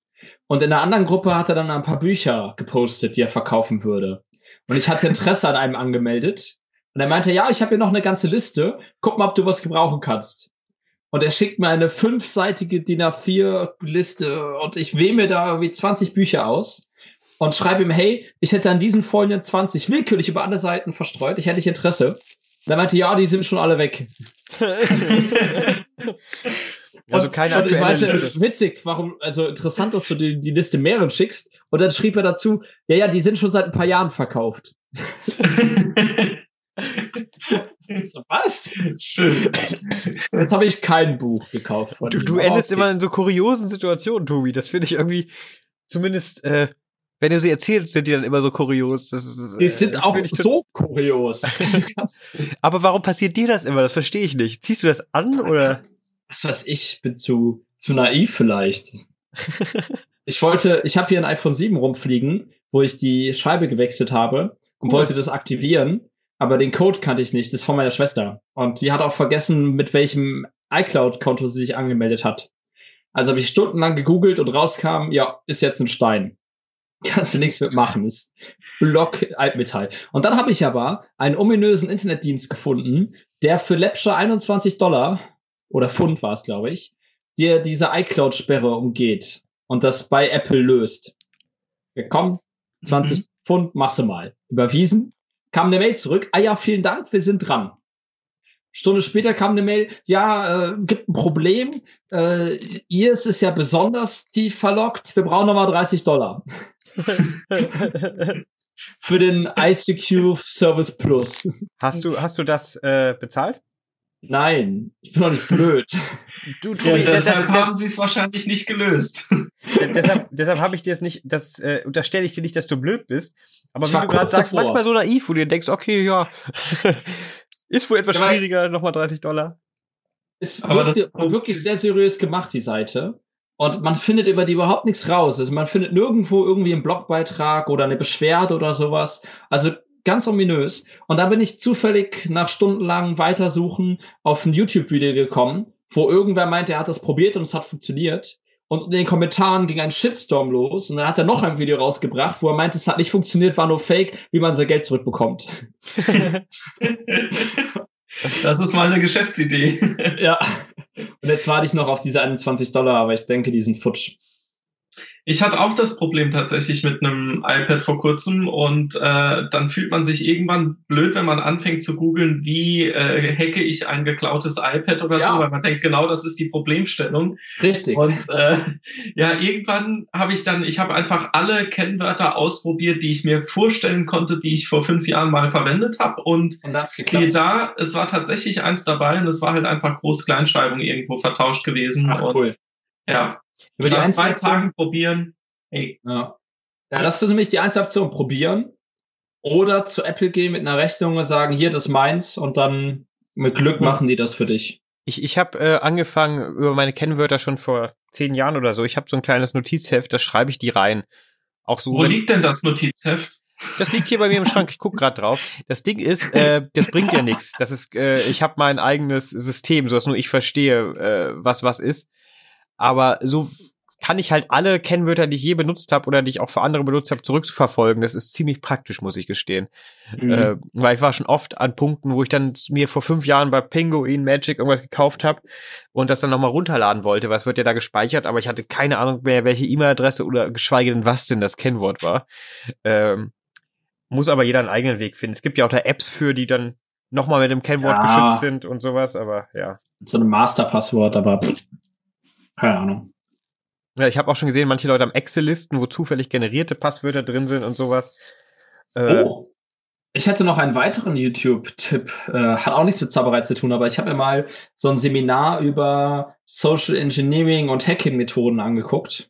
Und in einer anderen Gruppe hat er dann ein paar Bücher gepostet, die er verkaufen würde. Und ich hatte Interesse an einem angemeldet. Und er meinte, ja, ich habe hier noch eine ganze Liste. Guck mal, ob du was gebrauchen kannst. Und er schickt mir eine fünfseitige DIN A4-Liste und ich wähle mir da irgendwie 20 Bücher aus und schreibe ihm, hey, ich hätte an diesen Folien 20 willkürlich über alle Seiten verstreut, ich hätte nicht Interesse. Und er meinte, ja, die sind schon alle weg. also keine und, und ich meinte, Liste. witzig, warum, also interessant, dass du die, die Liste mehreren schickst. Und dann schrieb er dazu, ja, ja, die sind schon seit ein paar Jahren verkauft. was? Schön. Jetzt habe ich kein Buch gekauft. Von du, du endest immer in so kuriosen Situationen, Tobi. Das finde ich irgendwie, zumindest, äh, wenn du sie erzählst, sind die dann immer so kurios. Das ist, die sind äh, auch so kurios. Aber warum passiert dir das immer? Das verstehe ich nicht. Ziehst du das an oder? Was weiß ich, bin zu, zu naiv vielleicht. ich wollte, ich habe hier ein iPhone 7 rumfliegen, wo ich die Scheibe gewechselt habe und wollte das aktivieren aber den Code kannte ich nicht. Das ist von meiner Schwester. Und die hat auch vergessen, mit welchem iCloud-Konto sie sich angemeldet hat. Also habe ich stundenlang gegoogelt und rauskam, ja, ist jetzt ein Stein. Kannst du nichts mitmachen. Ist Block Altmetall. Und dann habe ich aber einen ominösen Internetdienst gefunden, der für läppsche 21 Dollar oder Pfund war es, glaube ich, dir diese iCloud-Sperre umgeht und das bei Apple löst. Wir kommen, 20 mhm. Pfund, machst du mal. Überwiesen, kam eine Mail zurück, ah ja, vielen Dank, wir sind dran. Stunde später kam eine Mail, ja, äh, gibt ein Problem, äh, ihr ist es ja besonders tief verlockt, wir brauchen nochmal 30 Dollar. Für den ICQ Service Plus. Hast du, hast du das äh, bezahlt? Nein, ich bin doch nicht blöd. Du, Tobi, ja, deshalb das, haben sie es wahrscheinlich nicht gelöst. Deshalb deshalb habe ich dir jetzt nicht, das äh, unterstelle ich dir nicht, dass du blöd bist. Aber ich wie du gerade sagst, davor. manchmal so naiv, wo du dir denkst, okay, ja, ist wohl etwas ja, schwieriger, nochmal 30 Dollar. Es wird wirklich sehr seriös gemacht, die Seite. Und man findet über die überhaupt nichts raus. Also man findet nirgendwo irgendwie einen Blogbeitrag oder eine Beschwerde oder sowas. Also ganz ominös. Und da bin ich zufällig nach stundenlangem Weitersuchen auf ein YouTube-Video gekommen, wo irgendwer meinte, er hat das probiert und es hat funktioniert. Und in den Kommentaren ging ein Shitstorm los und dann hat er noch ein Video rausgebracht, wo er meinte, es hat nicht funktioniert, war nur Fake, wie man sein Geld zurückbekommt. das ist mal eine Geschäftsidee. ja. Und jetzt warte ich noch auf diese 21 Dollar, aber ich denke, die sind futsch. Ich hatte auch das Problem tatsächlich mit einem iPad vor kurzem und äh, dann fühlt man sich irgendwann blöd, wenn man anfängt zu googeln, wie äh, hacke ich ein geklautes iPad oder ja. so, weil man denkt, genau das ist die Problemstellung. Richtig. Und äh, ja, irgendwann habe ich dann, ich habe einfach alle Kennwörter ausprobiert, die ich mir vorstellen konnte, die ich vor fünf Jahren mal verwendet habe und, und siehe da, es war tatsächlich eins dabei und es war halt einfach Groß-Kleinschreibung irgendwo vertauscht gewesen. Ach, und, cool. Ja, über die zwei Tagen probieren. Hey. Ja. ja, das ist nämlich die einzige Option, probieren. Oder zu Apple gehen mit einer Rechnung und sagen, hier, das ist meins und dann mit Glück machen die das für dich. Ich, ich habe äh, angefangen über meine Kennwörter schon vor zehn Jahren oder so. Ich habe so ein kleines Notizheft, da schreibe ich die rein. Auch so. Wo liegt denn das Notizheft? Das liegt hier bei mir im Schrank. Ich guck gerade drauf. Das Ding ist, äh, das bringt ja nichts. Das ist, äh, ich habe mein eigenes System, so dass nur ich verstehe, äh, was was ist. Aber so kann ich halt alle Kennwörter, die ich je benutzt habe oder die ich auch für andere benutzt habe, zurückverfolgen. Das ist ziemlich praktisch, muss ich gestehen. Mhm. Äh, weil ich war schon oft an Punkten, wo ich dann mir vor fünf Jahren bei Pinguin Magic irgendwas gekauft habe und das dann nochmal runterladen wollte, was wird ja da gespeichert, aber ich hatte keine Ahnung mehr, welche E-Mail-Adresse oder geschweige denn, was denn das Kennwort war. Ähm, muss aber jeder einen eigenen Weg finden. Es gibt ja auch da Apps für, die dann nochmal mit dem Kennwort ja. geschützt sind und sowas, aber ja. So ein Masterpasswort, aber keine Ahnung. Ja, ich habe auch schon gesehen, manche Leute haben Excel-Listen, wo zufällig generierte Passwörter drin sind und sowas. Äh, oh. Ich hätte noch einen weiteren YouTube-Tipp, äh, hat auch nichts mit Zauberei zu tun, aber ich habe mir mal so ein Seminar über Social Engineering und Hacking-Methoden angeguckt.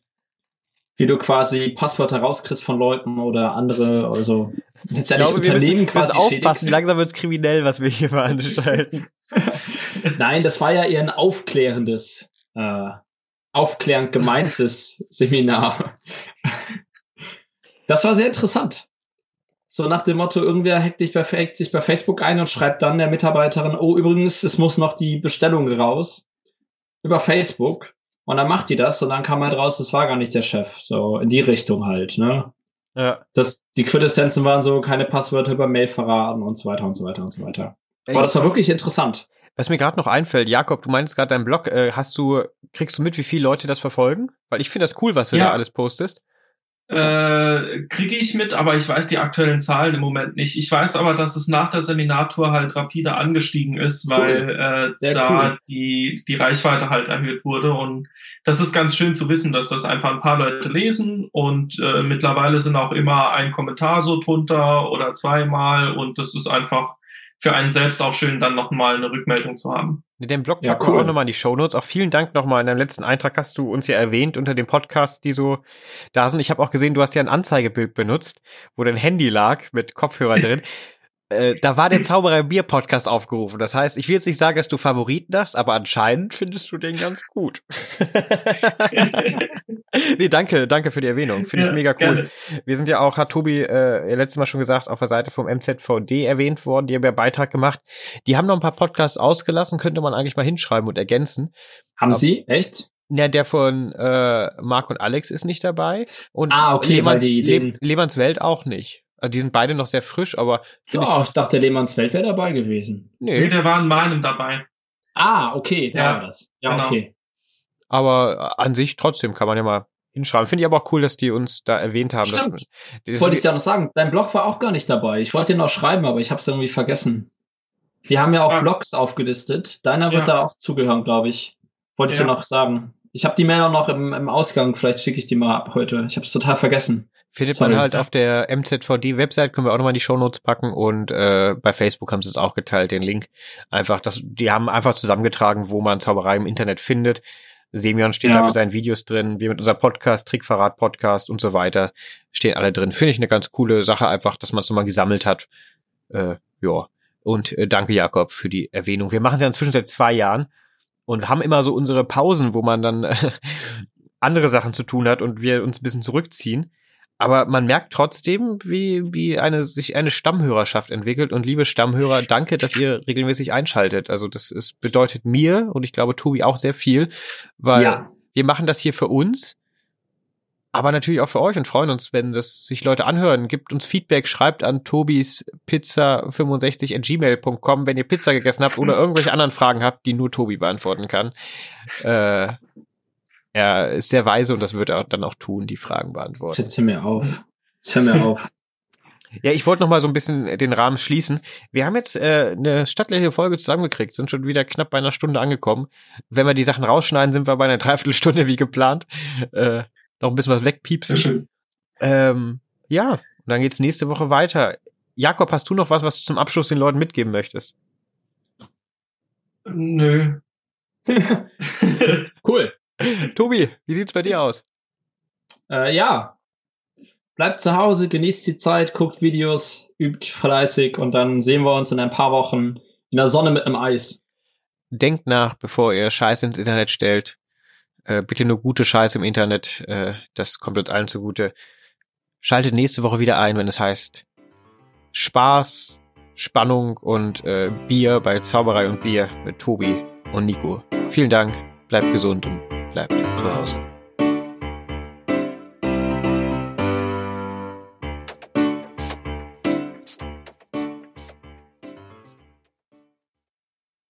Wie du quasi Passwörter rauskriegst von Leuten oder andere, also letztendlich glaube, Unternehmen wir müssen, quasi. aufpassen, langsam wird's kriminell, was wir hier veranstalten. Nein, das war ja eher ein aufklärendes äh, aufklärend gemeintes Seminar. Das war sehr interessant. So nach dem Motto, irgendwer hackt, dich bei, hackt sich bei Facebook ein und schreibt dann der Mitarbeiterin, oh, übrigens, es muss noch die Bestellung raus. Über Facebook. Und dann macht die das und dann kam halt raus, das war gar nicht der Chef. So in die Richtung halt, ne? Ja. Das, die Quintessenzen waren so, keine Passwörter über Mail verraten und so weiter und so weiter und so weiter. Aber das war wirklich interessant. Was mir gerade noch einfällt, Jakob, du meinst gerade deinen Blog, äh, hast du, kriegst du mit, wie viele Leute das verfolgen? Weil ich finde das cool, was du ja. da alles postest. Äh, kriege ich mit, aber ich weiß die aktuellen Zahlen im Moment nicht. Ich weiß aber, dass es nach der Seminartour halt rapide angestiegen ist, weil cool. äh, da cool. die, die Reichweite halt erhöht wurde. Und das ist ganz schön zu wissen, dass das einfach ein paar Leute lesen und äh, mittlerweile sind auch immer ein Kommentar so drunter oder zweimal und das ist einfach für einen selbst auch schön, dann nochmal eine Rückmeldung zu haben. Den Blog packen ja, cool. wir auch nochmal in die Show Notes. Auch vielen Dank nochmal. In deinem letzten Eintrag hast du uns ja erwähnt unter dem Podcast, die so da sind. Ich habe auch gesehen, du hast ja ein Anzeigebild benutzt, wo dein Handy lag mit Kopfhörer drin. Äh, da war der Zauberer Bier Podcast aufgerufen. Das heißt, ich will jetzt nicht sagen, dass du Favoriten hast, aber anscheinend findest du den ganz gut. nee, danke, danke für die Erwähnung. Finde ich ja, mega cool. Gerne. Wir sind ja auch, hat Tobi äh, letztes Mal schon gesagt, auf der Seite vom MZVD erwähnt worden, die haben ja Beitrag gemacht. Die haben noch ein paar Podcasts ausgelassen, könnte man eigentlich mal hinschreiben und ergänzen. Haben Aber, Sie? Echt? Ja, der von äh, Marc und Alex ist nicht dabei. Und ah, okay, Lehmanns, weil die, den... Lehmanns Welt auch nicht. Also die sind beide noch sehr frisch, aber. Ja, ich, ich dachte, Lehmanns Feld wäre dabei gewesen. Nee. nee, der war in meinem dabei. Ah, okay, da ja, war das. Ja, genau. okay. Aber an sich trotzdem kann man ja mal hinschreiben. Finde ich aber auch cool, dass die uns da erwähnt haben. Stimmt. Dass, das wollte ich da noch sagen. Dein Blog war auch gar nicht dabei. Ich wollte dir noch schreiben, aber ich habe es irgendwie vergessen. Wir haben ja auch ja. Blogs aufgelistet. Deiner wird ja. da auch zugehören, glaube ich. Wollte ich dir noch sagen. Ich habe die Mail noch im, im Ausgang. Vielleicht schicke ich die mal ab heute. Ich habe es total vergessen. Findet Sorry. man halt auf der MZVD-Website, können wir auch nochmal in die Shownotes packen und äh, bei Facebook haben sie es auch geteilt, den Link. Einfach, das, die haben einfach zusammengetragen, wo man Zauberei im Internet findet. Semion steht ja. da mit seinen Videos drin, wir mit unserem Podcast, Trickverrat Podcast und so weiter, stehen alle drin. Finde ich eine ganz coole Sache einfach, dass man es nochmal gesammelt hat. Äh, ja. Und äh, danke Jakob für die Erwähnung. Wir machen es ja inzwischen seit zwei Jahren und haben immer so unsere Pausen, wo man dann äh, andere Sachen zu tun hat und wir uns ein bisschen zurückziehen. Aber man merkt trotzdem, wie, wie eine, sich eine Stammhörerschaft entwickelt. Und liebe Stammhörer, danke, dass ihr regelmäßig einschaltet. Also das ist, bedeutet mir und ich glaube Tobi auch sehr viel, weil ja. wir machen das hier für uns, aber natürlich auch für euch und freuen uns, wenn das sich Leute anhören. Gibt uns Feedback, schreibt an tobis pizza 65 at gmail.com, wenn ihr Pizza gegessen habt oder irgendwelche anderen Fragen habt, die nur Tobi beantworten kann. Äh, er ist sehr weise und das wird er dann auch tun, die Fragen beantworten. Jetzt hör mir auf. Jetzt hör mir auf. Ja, ich wollte noch mal so ein bisschen den Rahmen schließen. Wir haben jetzt äh, eine stattliche Folge zusammengekriegt, sind schon wieder knapp bei einer Stunde angekommen. Wenn wir die Sachen rausschneiden, sind wir bei einer Dreiviertelstunde wie geplant. Äh, noch ein bisschen was wegpiepsen. Ähm, ja, und dann geht's nächste Woche weiter. Jakob, hast du noch was, was du zum Abschluss den Leuten mitgeben möchtest? Nö. cool. Tobi, wie sieht's bei dir aus? Äh, ja. Bleibt zu Hause, genießt die Zeit, guckt Videos, übt fleißig und dann sehen wir uns in ein paar Wochen in der Sonne mit einem Eis. Denkt nach, bevor ihr Scheiß ins Internet stellt. Äh, bitte nur gute Scheiße im Internet. Äh, das kommt uns allen zugute. Schaltet nächste Woche wieder ein, wenn es heißt Spaß, Spannung und äh, Bier bei Zauberei und Bier mit Tobi und Nico. Vielen Dank, bleibt gesund und bleibt zu Hause.